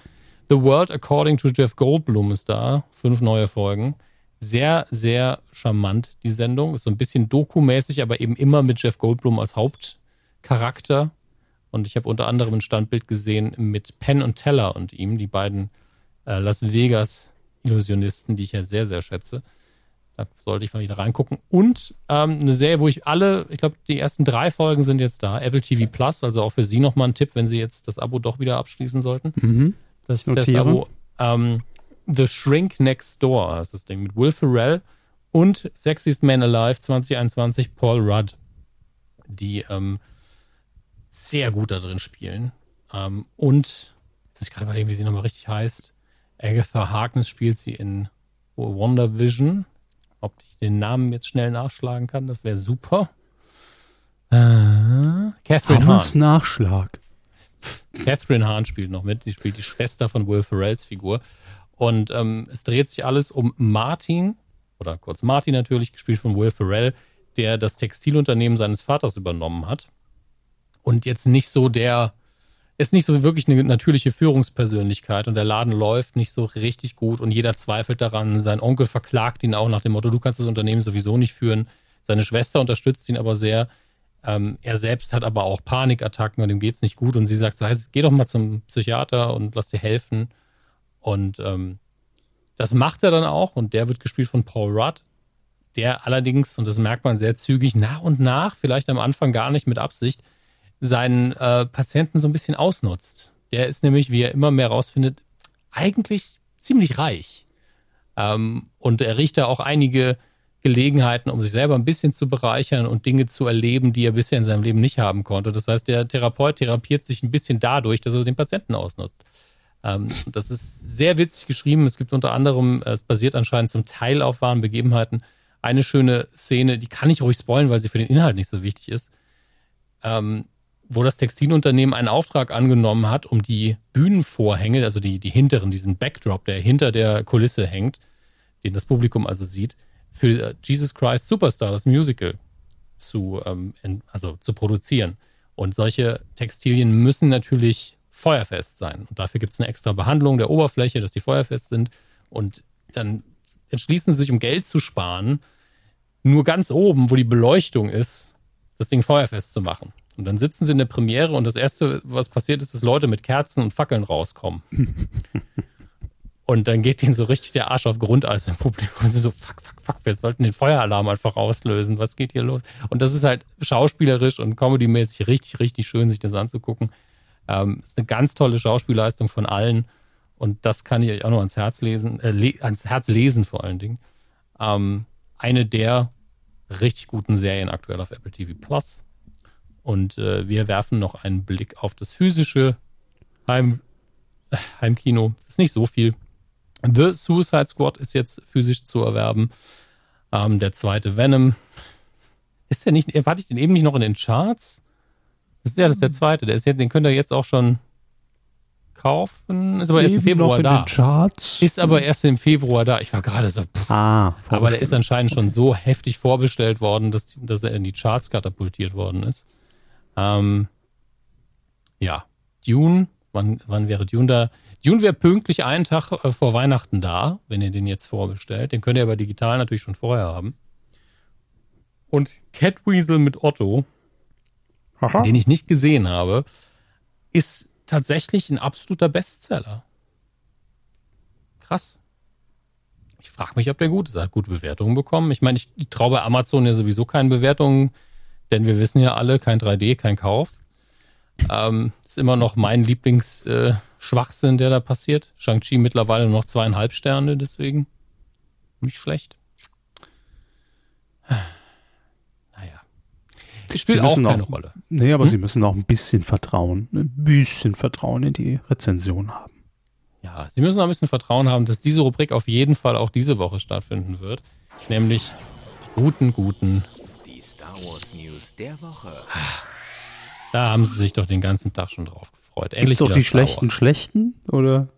The World According to Jeff Goldblum ist da. Fünf neue Folgen. Sehr, sehr charmant, die Sendung. Ist so ein bisschen dokumäßig, aber eben immer mit Jeff Goldblum als Hauptcharakter. Und ich habe unter anderem ein Standbild gesehen mit Penn und Teller und ihm, die beiden äh, Las Vegas Illusionisten, die ich ja sehr, sehr schätze. Da sollte ich mal wieder reingucken. Und ähm, eine Serie, wo ich alle, ich glaube, die ersten drei Folgen sind jetzt da. Apple TV Plus, also auch für Sie nochmal ein Tipp, wenn Sie jetzt das Abo doch wieder abschließen sollten. Mhm. Das ist das Abo. Ähm, The Shrink Next Door heißt das Ding mit Will Ferrell und Sexiest Man Alive 2021 Paul Rudd, die ähm, sehr gut da drin spielen. Ähm, und, jetzt muss ich gerade überlegen, wie sie nochmal richtig heißt. Agatha Harkness spielt sie in Wonder Vision. Ob ich den Namen jetzt schnell nachschlagen kann, das wäre super. Äh, Catherine Hammers Nachschlag. Catherine Hahn spielt noch mit. Sie spielt die Schwester von Will Ferrells Figur. Und ähm, es dreht sich alles um Martin, oder kurz Martin natürlich, gespielt von Will Ferrell, der das Textilunternehmen seines Vaters übernommen hat. Und jetzt nicht so der, ist nicht so wirklich eine natürliche Führungspersönlichkeit und der Laden läuft nicht so richtig gut und jeder zweifelt daran. Sein Onkel verklagt ihn auch nach dem Motto, du kannst das Unternehmen sowieso nicht führen. Seine Schwester unterstützt ihn aber sehr. Ähm, er selbst hat aber auch Panikattacken und ihm geht es nicht gut und sie sagt so, heißt, geh doch mal zum Psychiater und lass dir helfen. Und ähm, das macht er dann auch und der wird gespielt von Paul Rudd, der allerdings, und das merkt man sehr zügig, nach und nach, vielleicht am Anfang gar nicht mit Absicht, seinen äh, Patienten so ein bisschen ausnutzt. Der ist nämlich, wie er immer mehr rausfindet, eigentlich ziemlich reich. Ähm, und er riecht da auch einige Gelegenheiten, um sich selber ein bisschen zu bereichern und Dinge zu erleben, die er bisher in seinem Leben nicht haben konnte. Das heißt, der Therapeut therapiert sich ein bisschen dadurch, dass er den Patienten ausnutzt. Ähm, das ist sehr witzig geschrieben. Es gibt unter anderem, es basiert anscheinend zum Teil auf wahren Begebenheiten, eine schöne Szene, die kann ich ruhig spoilen, weil sie für den Inhalt nicht so wichtig ist, ähm, wo das Textilunternehmen einen Auftrag angenommen hat, um die Bühnenvorhänge, also die, die hinteren, diesen Backdrop, der hinter der Kulisse hängt, den das Publikum also sieht, für Jesus Christ Superstar, das Musical, zu, ähm, also zu produzieren. Und solche Textilien müssen natürlich feuerfest sein. Und dafür gibt es eine extra Behandlung der Oberfläche, dass die feuerfest sind. Und dann entschließen sie sich, um Geld zu sparen, nur ganz oben, wo die Beleuchtung ist, das Ding feuerfest zu machen. Und dann sitzen sie in der Premiere und das Erste, was passiert ist, dass Leute mit Kerzen und Fackeln rauskommen. und dann geht ihnen so richtig der Arsch auf Grundeis im Publikum. Und sie so, fuck, fuck, fuck, wir sollten den Feueralarm einfach auslösen. Was geht hier los? Und das ist halt schauspielerisch und comedymäßig richtig, richtig schön, sich das anzugucken. Ähm, ist eine ganz tolle Schauspielleistung von allen. Und das kann ich euch auch noch ans Herz lesen, äh, ans Herz lesen vor allen Dingen. Ähm, eine der richtig guten Serien aktuell auf Apple TV Plus. Und äh, wir werfen noch einen Blick auf das physische Heim, äh, Heimkino. Ist nicht so viel. The Suicide Squad ist jetzt physisch zu erwerben. Ähm, der zweite Venom. Ist der nicht, warte ich den eben nicht noch in den Charts? Das ist, ja, das ist der zweite. Der ist jetzt, den könnt ihr jetzt auch schon kaufen. Ist aber erst im Februar da. Ist aber erst im Februar da. Ich war gerade so. Pff. Ah, aber der ist anscheinend schon so heftig vorbestellt worden, dass, dass er in die Charts katapultiert worden ist. Ähm, ja, Dune. Wann, wann wäre Dune da? Dune wäre pünktlich einen Tag äh, vor Weihnachten da, wenn ihr den jetzt vorbestellt. Den könnt ihr aber digital natürlich schon vorher haben. Und Catweasel mit Otto Aha. den ich nicht gesehen habe, ist tatsächlich ein absoluter Bestseller. Krass. Ich frage mich, ob der gut ist. Er hat gute Bewertungen bekommen. Ich meine, ich, ich traue bei Amazon ja sowieso keine Bewertungen, denn wir wissen ja alle, kein 3D, kein Kauf. Ähm, ist immer noch mein Lieblingsschwachsinn, äh, der da passiert. Shang-Chi mittlerweile nur noch zweieinhalb Sterne, deswegen nicht schlecht. Die spielt auch keine auch, Rolle. Nee, aber hm? sie müssen auch ein bisschen Vertrauen, ein bisschen Vertrauen in die Rezension haben. Ja, sie müssen auch ein bisschen Vertrauen haben, dass diese Rubrik auf jeden Fall auch diese Woche stattfinden wird. Nämlich die guten, guten. Die Star Wars News der Woche. Da haben sie sich doch den ganzen Tag schon drauf gefreut. Endlich Gibt's doch die schlechten, schlechten? Oder?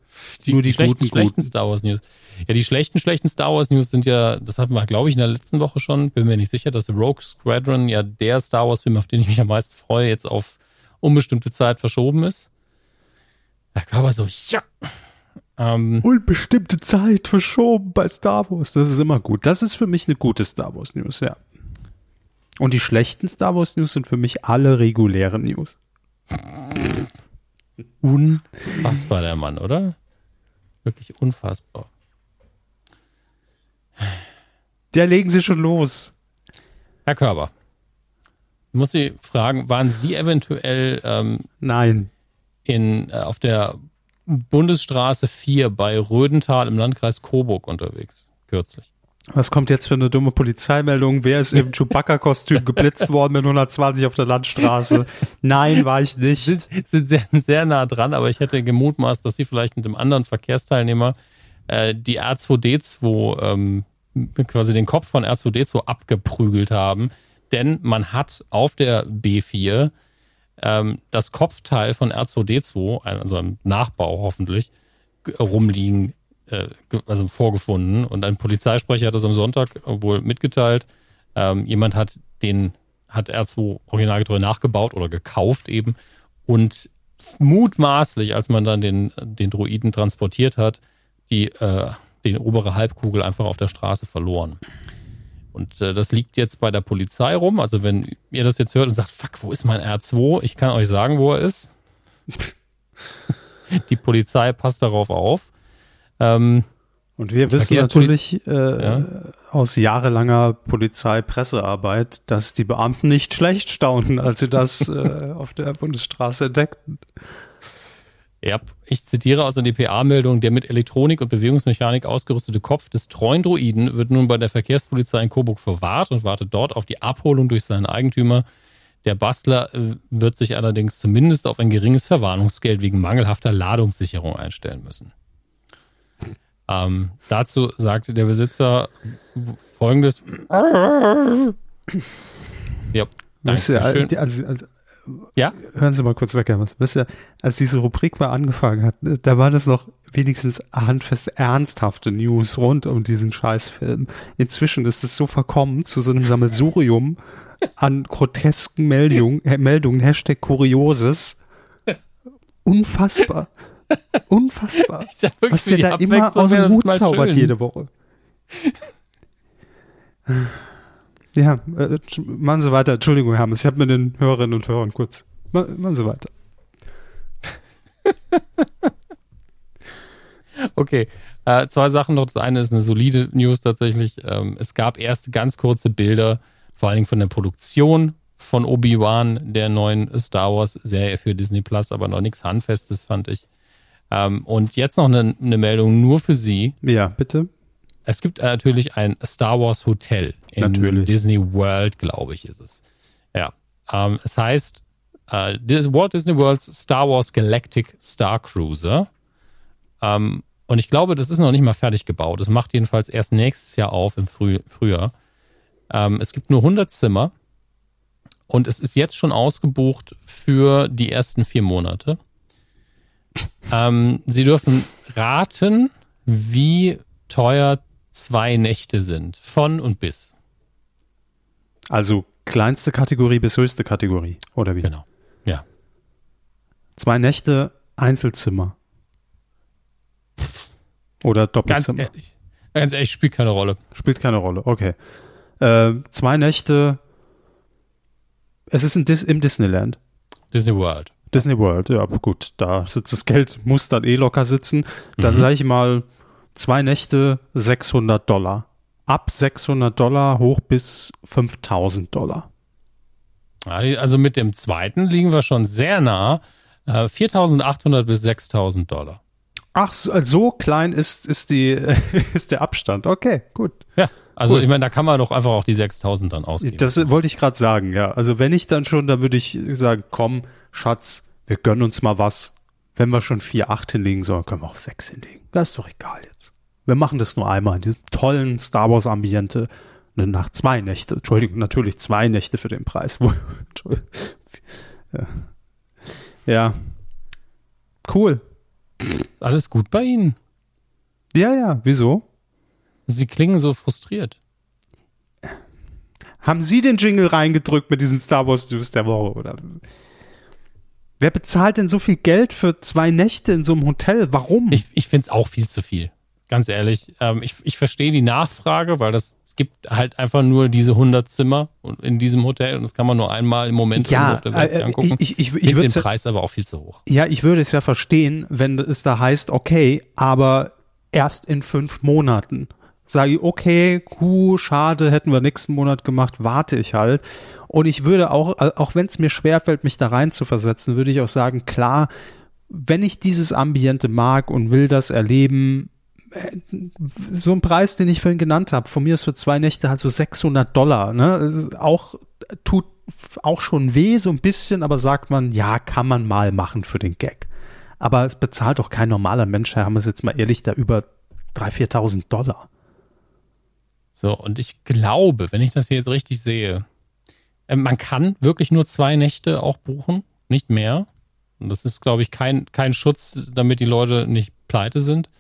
Die, Nur die, die schlechten, guten, schlechten. Star Wars News. Ja, die schlechten, schlechten Star Wars News sind ja, das hatten wir, glaube ich, in der letzten Woche schon. Bin mir nicht sicher, dass Rogue Squadron ja der Star Wars Film, auf den ich mich am meisten freue, jetzt auf unbestimmte Zeit verschoben ist. Da kam er so, ja. Ähm, Unbestimmte Zeit verschoben bei Star Wars. Das ist immer gut. Das ist für mich eine gute Star Wars News, ja. Und die schlechten Star Wars News sind für mich alle regulären News. Unfassbar, der Mann, oder? Wirklich unfassbar. Der legen Sie schon los. Herr Körber, ich muss Sie fragen, waren Sie eventuell ähm, Nein. In, äh, auf der Bundesstraße 4 bei Rödental im Landkreis Coburg unterwegs, kürzlich? Was kommt jetzt für eine dumme Polizeimeldung? Wer ist im Chewbacca-Kostüm geblitzt worden mit 120 auf der Landstraße? Nein, war ich nicht. Sind, sind sehr, sehr nah dran, aber ich hätte gemutmaßt, dass sie vielleicht mit dem anderen Verkehrsteilnehmer äh, die R2D2, ähm, quasi den Kopf von R2D2 abgeprügelt haben. Denn man hat auf der B4 ähm, das Kopfteil von R2D2, also ein Nachbau hoffentlich, rumliegen, äh, also vorgefunden. Und ein Polizeisprecher hat das am Sonntag wohl mitgeteilt. Ähm, jemand hat den, hat R2 originalgetreu nachgebaut oder gekauft eben. Und mutmaßlich, als man dann den, den Droiden transportiert hat, die, äh, den obere Halbkugel einfach auf der Straße verloren. Und äh, das liegt jetzt bei der Polizei rum. Also wenn ihr das jetzt hört und sagt, fuck, wo ist mein R2? Ich kann euch sagen, wo er ist. Die Polizei passt darauf auf. Ähm, und wir wissen natürlich äh, ja. aus jahrelanger Polizeipressearbeit, dass die Beamten nicht schlecht staunen, als sie das äh, auf der Bundesstraße entdeckten. Ja, ich zitiere aus der DPA-Meldung, der mit Elektronik und Bewegungsmechanik ausgerüstete Kopf des treuen Droiden wird nun bei der Verkehrspolizei in Coburg verwahrt und wartet dort auf die Abholung durch seinen Eigentümer. Der Bastler äh, wird sich allerdings zumindest auf ein geringes Verwarnungsgeld wegen mangelhafter Ladungssicherung einstellen müssen. Ähm, dazu sagte der Besitzer folgendes. ja, danke ja, also, also, ja? Hören Sie mal kurz weg, Herr Wisst ihr, als diese Rubrik mal angefangen hat, da war das noch wenigstens handfest ernsthafte News rund um diesen Scheißfilm. Inzwischen ist es so verkommen zu so einem Sammelsurium an grotesken Meldungen, äh, Meldungen, Hashtag Kurioses. Unfassbar. Unfassbar. Was der da immer aus dem Hut zaubert jede Woche. Ja, äh, machen Sie weiter. Entschuldigung, Hermes, ich habe mit den Hörerinnen und Hörern kurz. Machen Sie weiter. okay, äh, zwei Sachen noch. Das eine ist eine solide News tatsächlich. Ähm, es gab erste ganz kurze Bilder, vor allen Dingen von der Produktion von Obi-Wan, der neuen Star Wars-Serie für Disney Plus, aber noch nichts Handfestes, fand ich. Ähm, und jetzt noch eine, eine Meldung nur für Sie. Ja, bitte. Es gibt natürlich ein Star Wars Hotel in natürlich. Disney World, glaube ich, ist es. Ja. Ähm, es heißt äh, Walt Disney World's Star Wars Galactic Star Cruiser. Ähm, und ich glaube, das ist noch nicht mal fertig gebaut. Es macht jedenfalls erst nächstes Jahr auf im Früh Frühjahr. Ähm, es gibt nur 100 Zimmer und es ist jetzt schon ausgebucht für die ersten vier Monate. Ähm, Sie dürfen raten, wie teuer zwei Nächte sind. Von und bis. Also kleinste Kategorie bis höchste Kategorie, oder wie? Genau. Ja. Zwei Nächte, Einzelzimmer. Oder Doppelzimmer. Ganz ehrlich, ganz ehrlich, spielt keine Rolle. Spielt keine Rolle, okay. Äh, zwei Nächte. Es ist Dis im Disneyland. Disney World. Disney World, ja, gut, da sitzt das Geld, muss dann eh locker sitzen. Dann mhm. sage ich mal zwei Nächte 600 Dollar. Ab 600 Dollar hoch bis 5000 Dollar. Also mit dem zweiten liegen wir schon sehr nah. 4800 äh, bis 6000 Dollar. Ach, so klein ist, ist, die, ist der Abstand. Okay, gut. Ja, also cool. ich meine, da kann man doch einfach auch die 6000 dann ausgeben. Das wollte ich gerade sagen, ja. Also wenn ich dann schon, dann würde ich sagen, komm, Schatz, wir gönnen uns mal was. Wenn wir schon 4,8 hinlegen sollen, können wir auch 6 hinlegen. Das ist doch egal jetzt. Wir machen das nur einmal in diesem tollen Star Wars Ambiente. Ne, nach zwei Nächte. Entschuldigung, natürlich zwei Nächte für den Preis. ja. ja. Cool. Ist alles gut bei Ihnen? Ja, ja. Wieso? Sie klingen so frustriert. Haben Sie den Jingle reingedrückt mit diesen Star Wars News der Woche, oder? Wer bezahlt denn so viel Geld für zwei Nächte in so einem Hotel? Warum? Ich, ich finde es auch viel zu viel. Ganz ehrlich. Ähm, ich ich verstehe die Nachfrage, weil das es gibt halt einfach nur diese 100 Zimmer in diesem Hotel und das kann man nur einmal im Moment ja, auf der Welt äh, angucken. Ich, ich, ich, ich würde den Preis aber auch viel zu hoch. Ja, ich würde es ja verstehen, wenn es da heißt, okay, aber erst in fünf Monaten sage ich, okay, hu, schade, hätten wir nächsten Monat gemacht, warte ich halt. Und ich würde auch, auch wenn es mir schwerfällt, mich da rein zu versetzen, würde ich auch sagen, klar, wenn ich dieses Ambiente mag und will das erleben, äh, so ein Preis, den ich vorhin genannt habe, von mir ist für zwei Nächte halt so 600 Dollar, ne? Auch, tut auch schon weh, so ein bisschen, aber sagt man, ja, kann man mal machen für den Gag. Aber es bezahlt doch kein normaler Mensch, haben wir es jetzt mal ehrlich, da über 3.000, 4.000 Dollar. So, und ich glaube, wenn ich das hier jetzt richtig sehe, äh, man kann wirklich nur zwei Nächte auch buchen. nicht mehr. Und das ist, glaube ich, kein, kein Schutz, damit die Leute nicht pleite sind,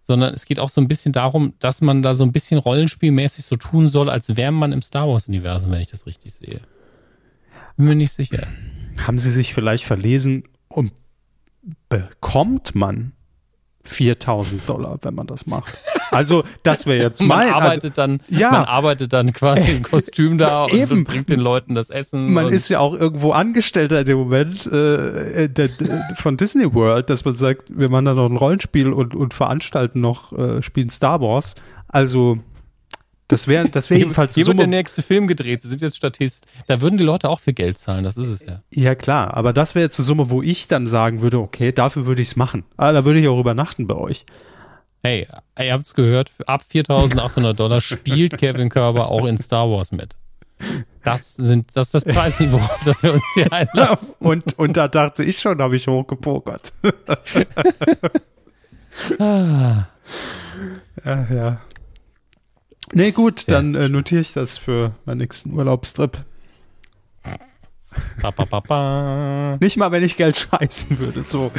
sondern es geht auch so ein bisschen darum, dass man da so ein bisschen rollenspielmäßig so tun soll, als wäre man im Star Wars-Universum, wenn ich das richtig sehe. Bin mir nicht sicher. Haben Sie sich vielleicht verlesen und bekommt man 4000 Dollar, wenn man das macht. Also, das wäre jetzt man mein. Arbeitet also, dann, ja. Man arbeitet dann quasi im Kostüm da und, Eben. bringt den Leuten das Essen. Man ist ja auch irgendwo Angestellter in dem Moment äh, der, der, von Disney World, dass man sagt, wir machen da noch ein Rollenspiel und, und veranstalten noch, äh, spielen Star Wars. Also, das wäre das wär jedenfalls Hier wird der nächste Film gedreht. Sie sind jetzt Statist. Da würden die Leute auch für Geld zahlen. Das ist es ja. Ja, klar. Aber das wäre jetzt eine Summe, wo ich dann sagen würde, okay, dafür würde ich es machen. Aber da würde ich auch übernachten bei euch. Hey, ihr habt es gehört. Ab 4.800 Dollar spielt Kevin Körber auch in Star Wars mit. Das, sind, das ist das Preisniveau, auf das wir uns hier einlassen. Und, und da dachte ich schon, habe ich hochgepokert. ah. Ja, ja. Nee, gut, dann äh, notiere ich das für meinen nächsten Urlaubstrip. Ba, ba, ba, Nicht mal, wenn ich Geld scheißen würde, so.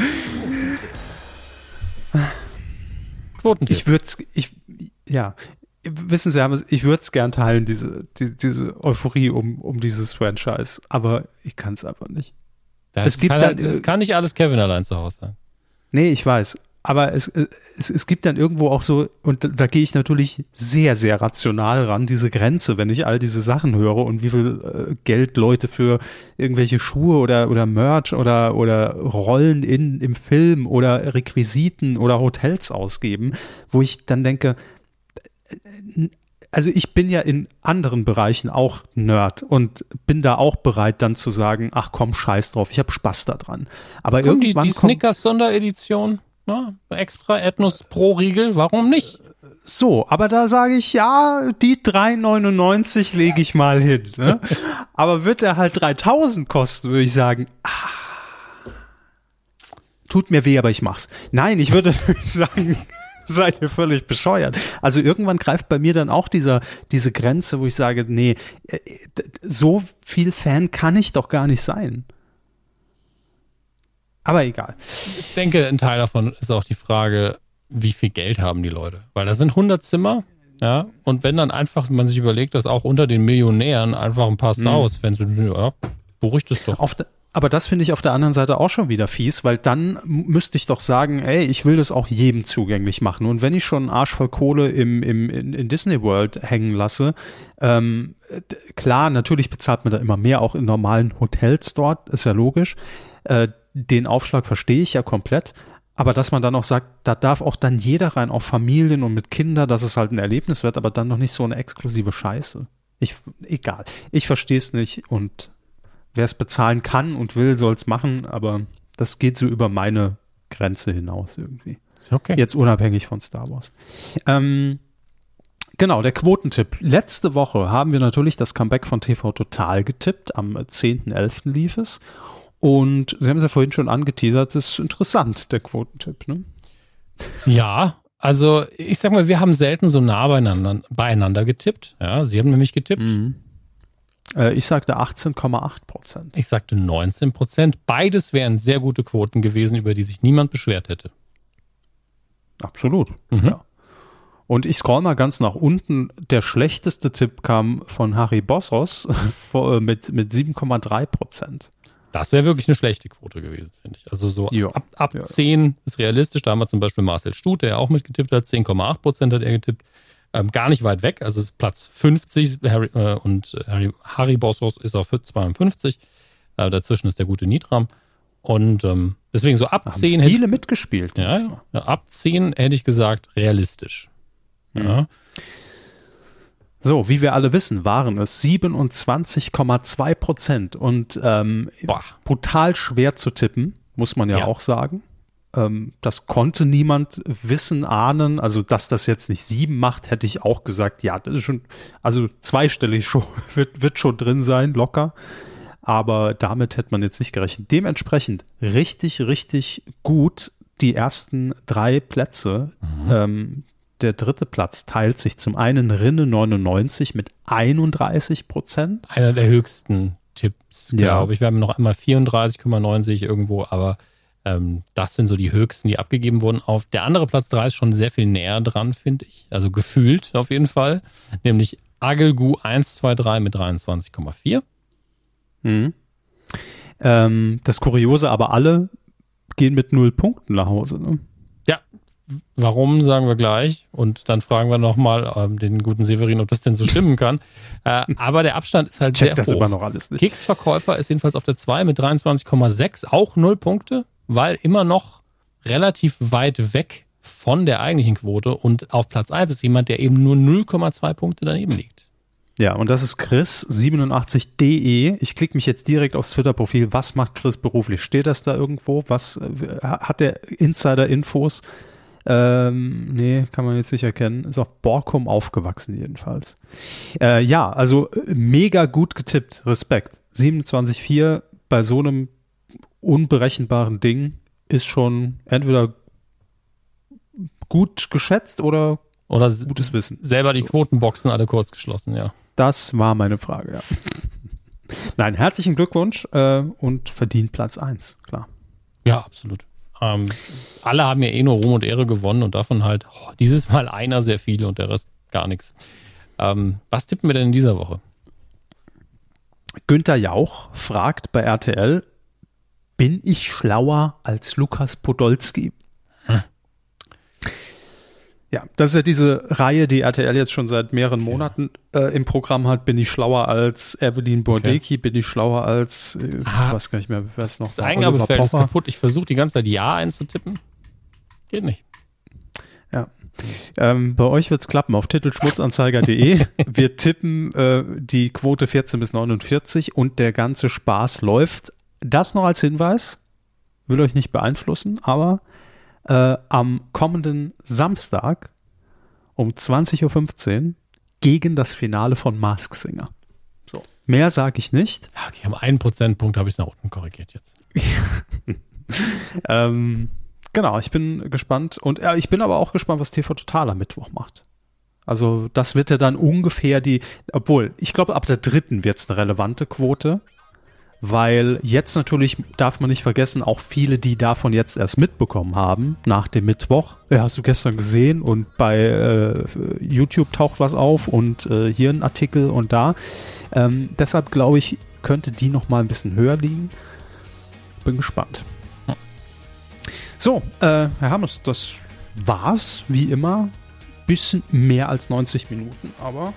Quotentipp. Ich würde es, ich, ja, wissen Sie, ich würde es gern teilen, diese, die, diese Euphorie um, um dieses Franchise, aber ich kann es einfach nicht. Das, es gibt kann, dann, das kann nicht alles Kevin allein zu Hause sein. Nee, ich weiß aber es, es, es gibt dann irgendwo auch so, und da, da gehe ich natürlich sehr, sehr rational ran, diese Grenze, wenn ich all diese Sachen höre und wie viel äh, Geld Leute für irgendwelche Schuhe oder, oder Merch oder, oder Rollen in, im Film oder Requisiten oder Hotels ausgeben, wo ich dann denke, also ich bin ja in anderen Bereichen auch Nerd und bin da auch bereit dann zu sagen, ach komm, scheiß drauf, ich habe Spaß daran. Aber Komm, irgendwann die, die Snickers Sonderedition na, extra Ethnos pro Riegel, warum nicht? So, aber da sage ich, ja, die 3,99 lege ich mal hin. Ne? aber wird er halt 3000 kosten, würde ich sagen, ah, tut mir weh, aber ich mach's. Nein, ich würde sagen, seid ihr völlig bescheuert. Also irgendwann greift bei mir dann auch dieser, diese Grenze, wo ich sage, nee, äh, so viel Fan kann ich doch gar nicht sein. Aber egal. Ich denke, ein Teil davon ist auch die Frage, wie viel Geld haben die Leute? Weil da sind 100 Zimmer, ja, und wenn dann einfach man sich überlegt, dass auch unter den Millionären einfach ein paar Star mhm. Wars-Fans sind, ja, beruhigt es doch. Auf, aber das finde ich auf der anderen Seite auch schon wieder fies, weil dann müsste ich doch sagen, ey, ich will das auch jedem zugänglich machen. Und wenn ich schon einen Arsch voll Kohle im, im, in, in Disney World hängen lasse, ähm, klar, natürlich bezahlt man da immer mehr, auch in normalen Hotels dort, ist ja logisch. Äh, den Aufschlag verstehe ich ja komplett. Aber dass man dann auch sagt, da darf auch dann jeder rein, auch Familien und mit Kindern, dass es halt ein Erlebnis wird, aber dann noch nicht so eine exklusive Scheiße. Ich, egal. Ich verstehe es nicht und wer es bezahlen kann und will, soll es machen, aber das geht so über meine Grenze hinaus irgendwie. Okay. Jetzt unabhängig von Star Wars. Ähm, genau, der Quotentipp. Letzte Woche haben wir natürlich das Comeback von TV Total getippt. Am 10.11. lief es. Und Sie haben es ja vorhin schon angeteasert, das ist interessant, der Quotentipp, ne? Ja, also ich sag mal, wir haben selten so nah beieinander, beieinander getippt. Ja, Sie haben nämlich getippt. Mhm. Äh, ich sagte 18,8 Prozent. Ich sagte 19 Prozent. Beides wären sehr gute Quoten gewesen, über die sich niemand beschwert hätte. Absolut, mhm. ja. Und ich scroll mal ganz nach unten. Der schlechteste Tipp kam von Harry Bossos mit, mit 7,3 Prozent. Das wäre wirklich eine schlechte Quote gewesen, finde ich. Also so jo. ab, ab ja. 10 ist realistisch. Da haben wir zum Beispiel Marcel Stut, der ja auch mitgetippt hat. 10,8 Prozent hat er getippt. Ähm, gar nicht weit weg. Also es ist Platz 50 Harry, äh, und Harry, Harry Bossos ist auf 52. Äh, dazwischen ist der gute Nitram. Und ähm, deswegen so ab 10 viele hätte ich, mitgespielt. Ja, ja, ab 10 hätte ich gesagt realistisch. Mhm. Ja. So, wie wir alle wissen, waren es 27,2 Prozent und ähm, brutal schwer zu tippen, muss man ja, ja. auch sagen. Ähm, das konnte niemand wissen, ahnen. Also, dass das jetzt nicht sieben macht, hätte ich auch gesagt, ja, das ist schon, also zweistellig schon, wird, wird schon drin sein, locker. Aber damit hätte man jetzt nicht gerechnet. Dementsprechend richtig, richtig gut die ersten drei Plätze. Mhm. Ähm, der dritte Platz teilt sich zum einen Rinne 99 mit 31 Prozent. Einer der höchsten Tipps, glaube ja. ich. Wir haben noch einmal 34,90 irgendwo, aber ähm, das sind so die höchsten, die abgegeben wurden. Auf der andere Platz 3 ist schon sehr viel näher dran, finde ich. Also gefühlt auf jeden Fall. Nämlich Agelgu 123 mit 23,4. Mhm. Ähm, das Kuriose, aber alle gehen mit null Punkten nach Hause. Ne? Ja, warum, sagen wir gleich. Und dann fragen wir nochmal ähm, den guten Severin, ob das denn so stimmen kann. Äh, aber der Abstand ist halt ich check sehr das hoch. immer noch alles nicht. Keksverkäufer ist jedenfalls auf der 2 mit 23,6, auch null Punkte, weil immer noch relativ weit weg von der eigentlichen Quote. Und auf Platz 1 ist jemand, der eben nur 0,2 Punkte daneben liegt. Ja, und das ist Chris87de. Ich klicke mich jetzt direkt aufs Twitter-Profil. Was macht Chris beruflich? Steht das da irgendwo? Was äh, hat der Insider-Infos? Ähm, nee, kann man jetzt nicht erkennen. Ist auf Borkum aufgewachsen jedenfalls. Äh, ja, also mega gut getippt. Respekt. 27,4 bei so einem unberechenbaren Ding ist schon entweder gut geschätzt oder, oder gutes Wissen. Selber die Quotenboxen alle kurz geschlossen, ja. Das war meine Frage, ja. Nein, herzlichen Glückwunsch äh, und verdient Platz 1, klar. Ja, absolut. Ähm, alle haben ja eh nur Ruhm und Ehre gewonnen und davon halt oh, dieses Mal einer sehr viele und der Rest gar nichts. Ähm, was tippen wir denn in dieser Woche? Günther Jauch fragt bei RTL, bin ich schlauer als Lukas Podolski? Hm. Ja, das ist ja diese Reihe, die RTL jetzt schon seit mehreren Monaten äh, im Programm hat. Bin ich schlauer als Evelyn Bordecki? Okay. Bin ich schlauer als, äh, ich weiß gar nicht mehr, wer es noch Das Eingabefeld ist kaputt. Ich versuche die ganze Zeit Ja einzutippen. Geht nicht. Ja. Ähm, bei euch wird's klappen auf titelschmutzanzeiger.de. Wir tippen äh, die Quote 14 bis 49 und der ganze Spaß läuft. Das noch als Hinweis. Will euch nicht beeinflussen, aber äh, am kommenden Samstag um 20.15 Uhr gegen das Finale von Mask Singer. So. Mehr sage ich nicht. Okay, um einen Prozentpunkt habe ich es nach unten korrigiert jetzt. ähm, genau, ich bin gespannt. Und äh, ich bin aber auch gespannt, was TV Total am Mittwoch macht. Also das wird ja dann ungefähr die, obwohl, ich glaube, ab der dritten wird es eine relevante Quote weil jetzt natürlich darf man nicht vergessen, auch viele, die davon jetzt erst mitbekommen haben, nach dem Mittwoch, ja, hast du gestern gesehen und bei äh, YouTube taucht was auf und äh, hier ein Artikel und da. Ähm, deshalb glaube ich, könnte die noch mal ein bisschen höher liegen. Bin gespannt. So, äh, Herr Hammes, das war's, wie immer. Bisschen mehr als 90 Minuten, aber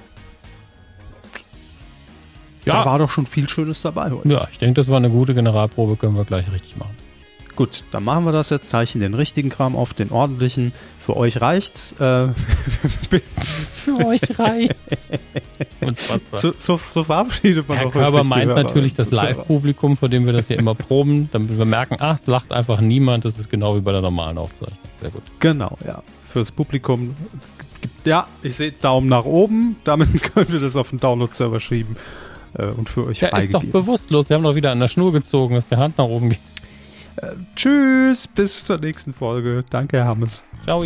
ja. Da war doch schon viel Schönes dabei heute. Ja, ich denke, das war eine gute Generalprobe, können wir gleich richtig machen. Gut, dann machen wir das jetzt, zeichnen den richtigen Kram auf, den ordentlichen. Für euch reicht's. Äh, Für euch reicht's. Unfassbar. So, so, so verabschiedet man Herr Körber meint natürlich das Live-Publikum, vor dem wir das hier immer proben, damit wir merken, ach, es lacht einfach niemand. Das ist genau wie bei der normalen Aufzeichnung. Sehr gut. Genau, ja. Fürs Publikum ja, ich sehe Daumen nach oben. Damit können wir das auf den Download-Server schieben äh, und für euch Der ist doch bewusstlos. Wir haben doch wieder an der Schnur gezogen, dass der Hand nach oben geht. Äh, tschüss, bis zur nächsten Folge. Danke, Herr Hammes. Ciao.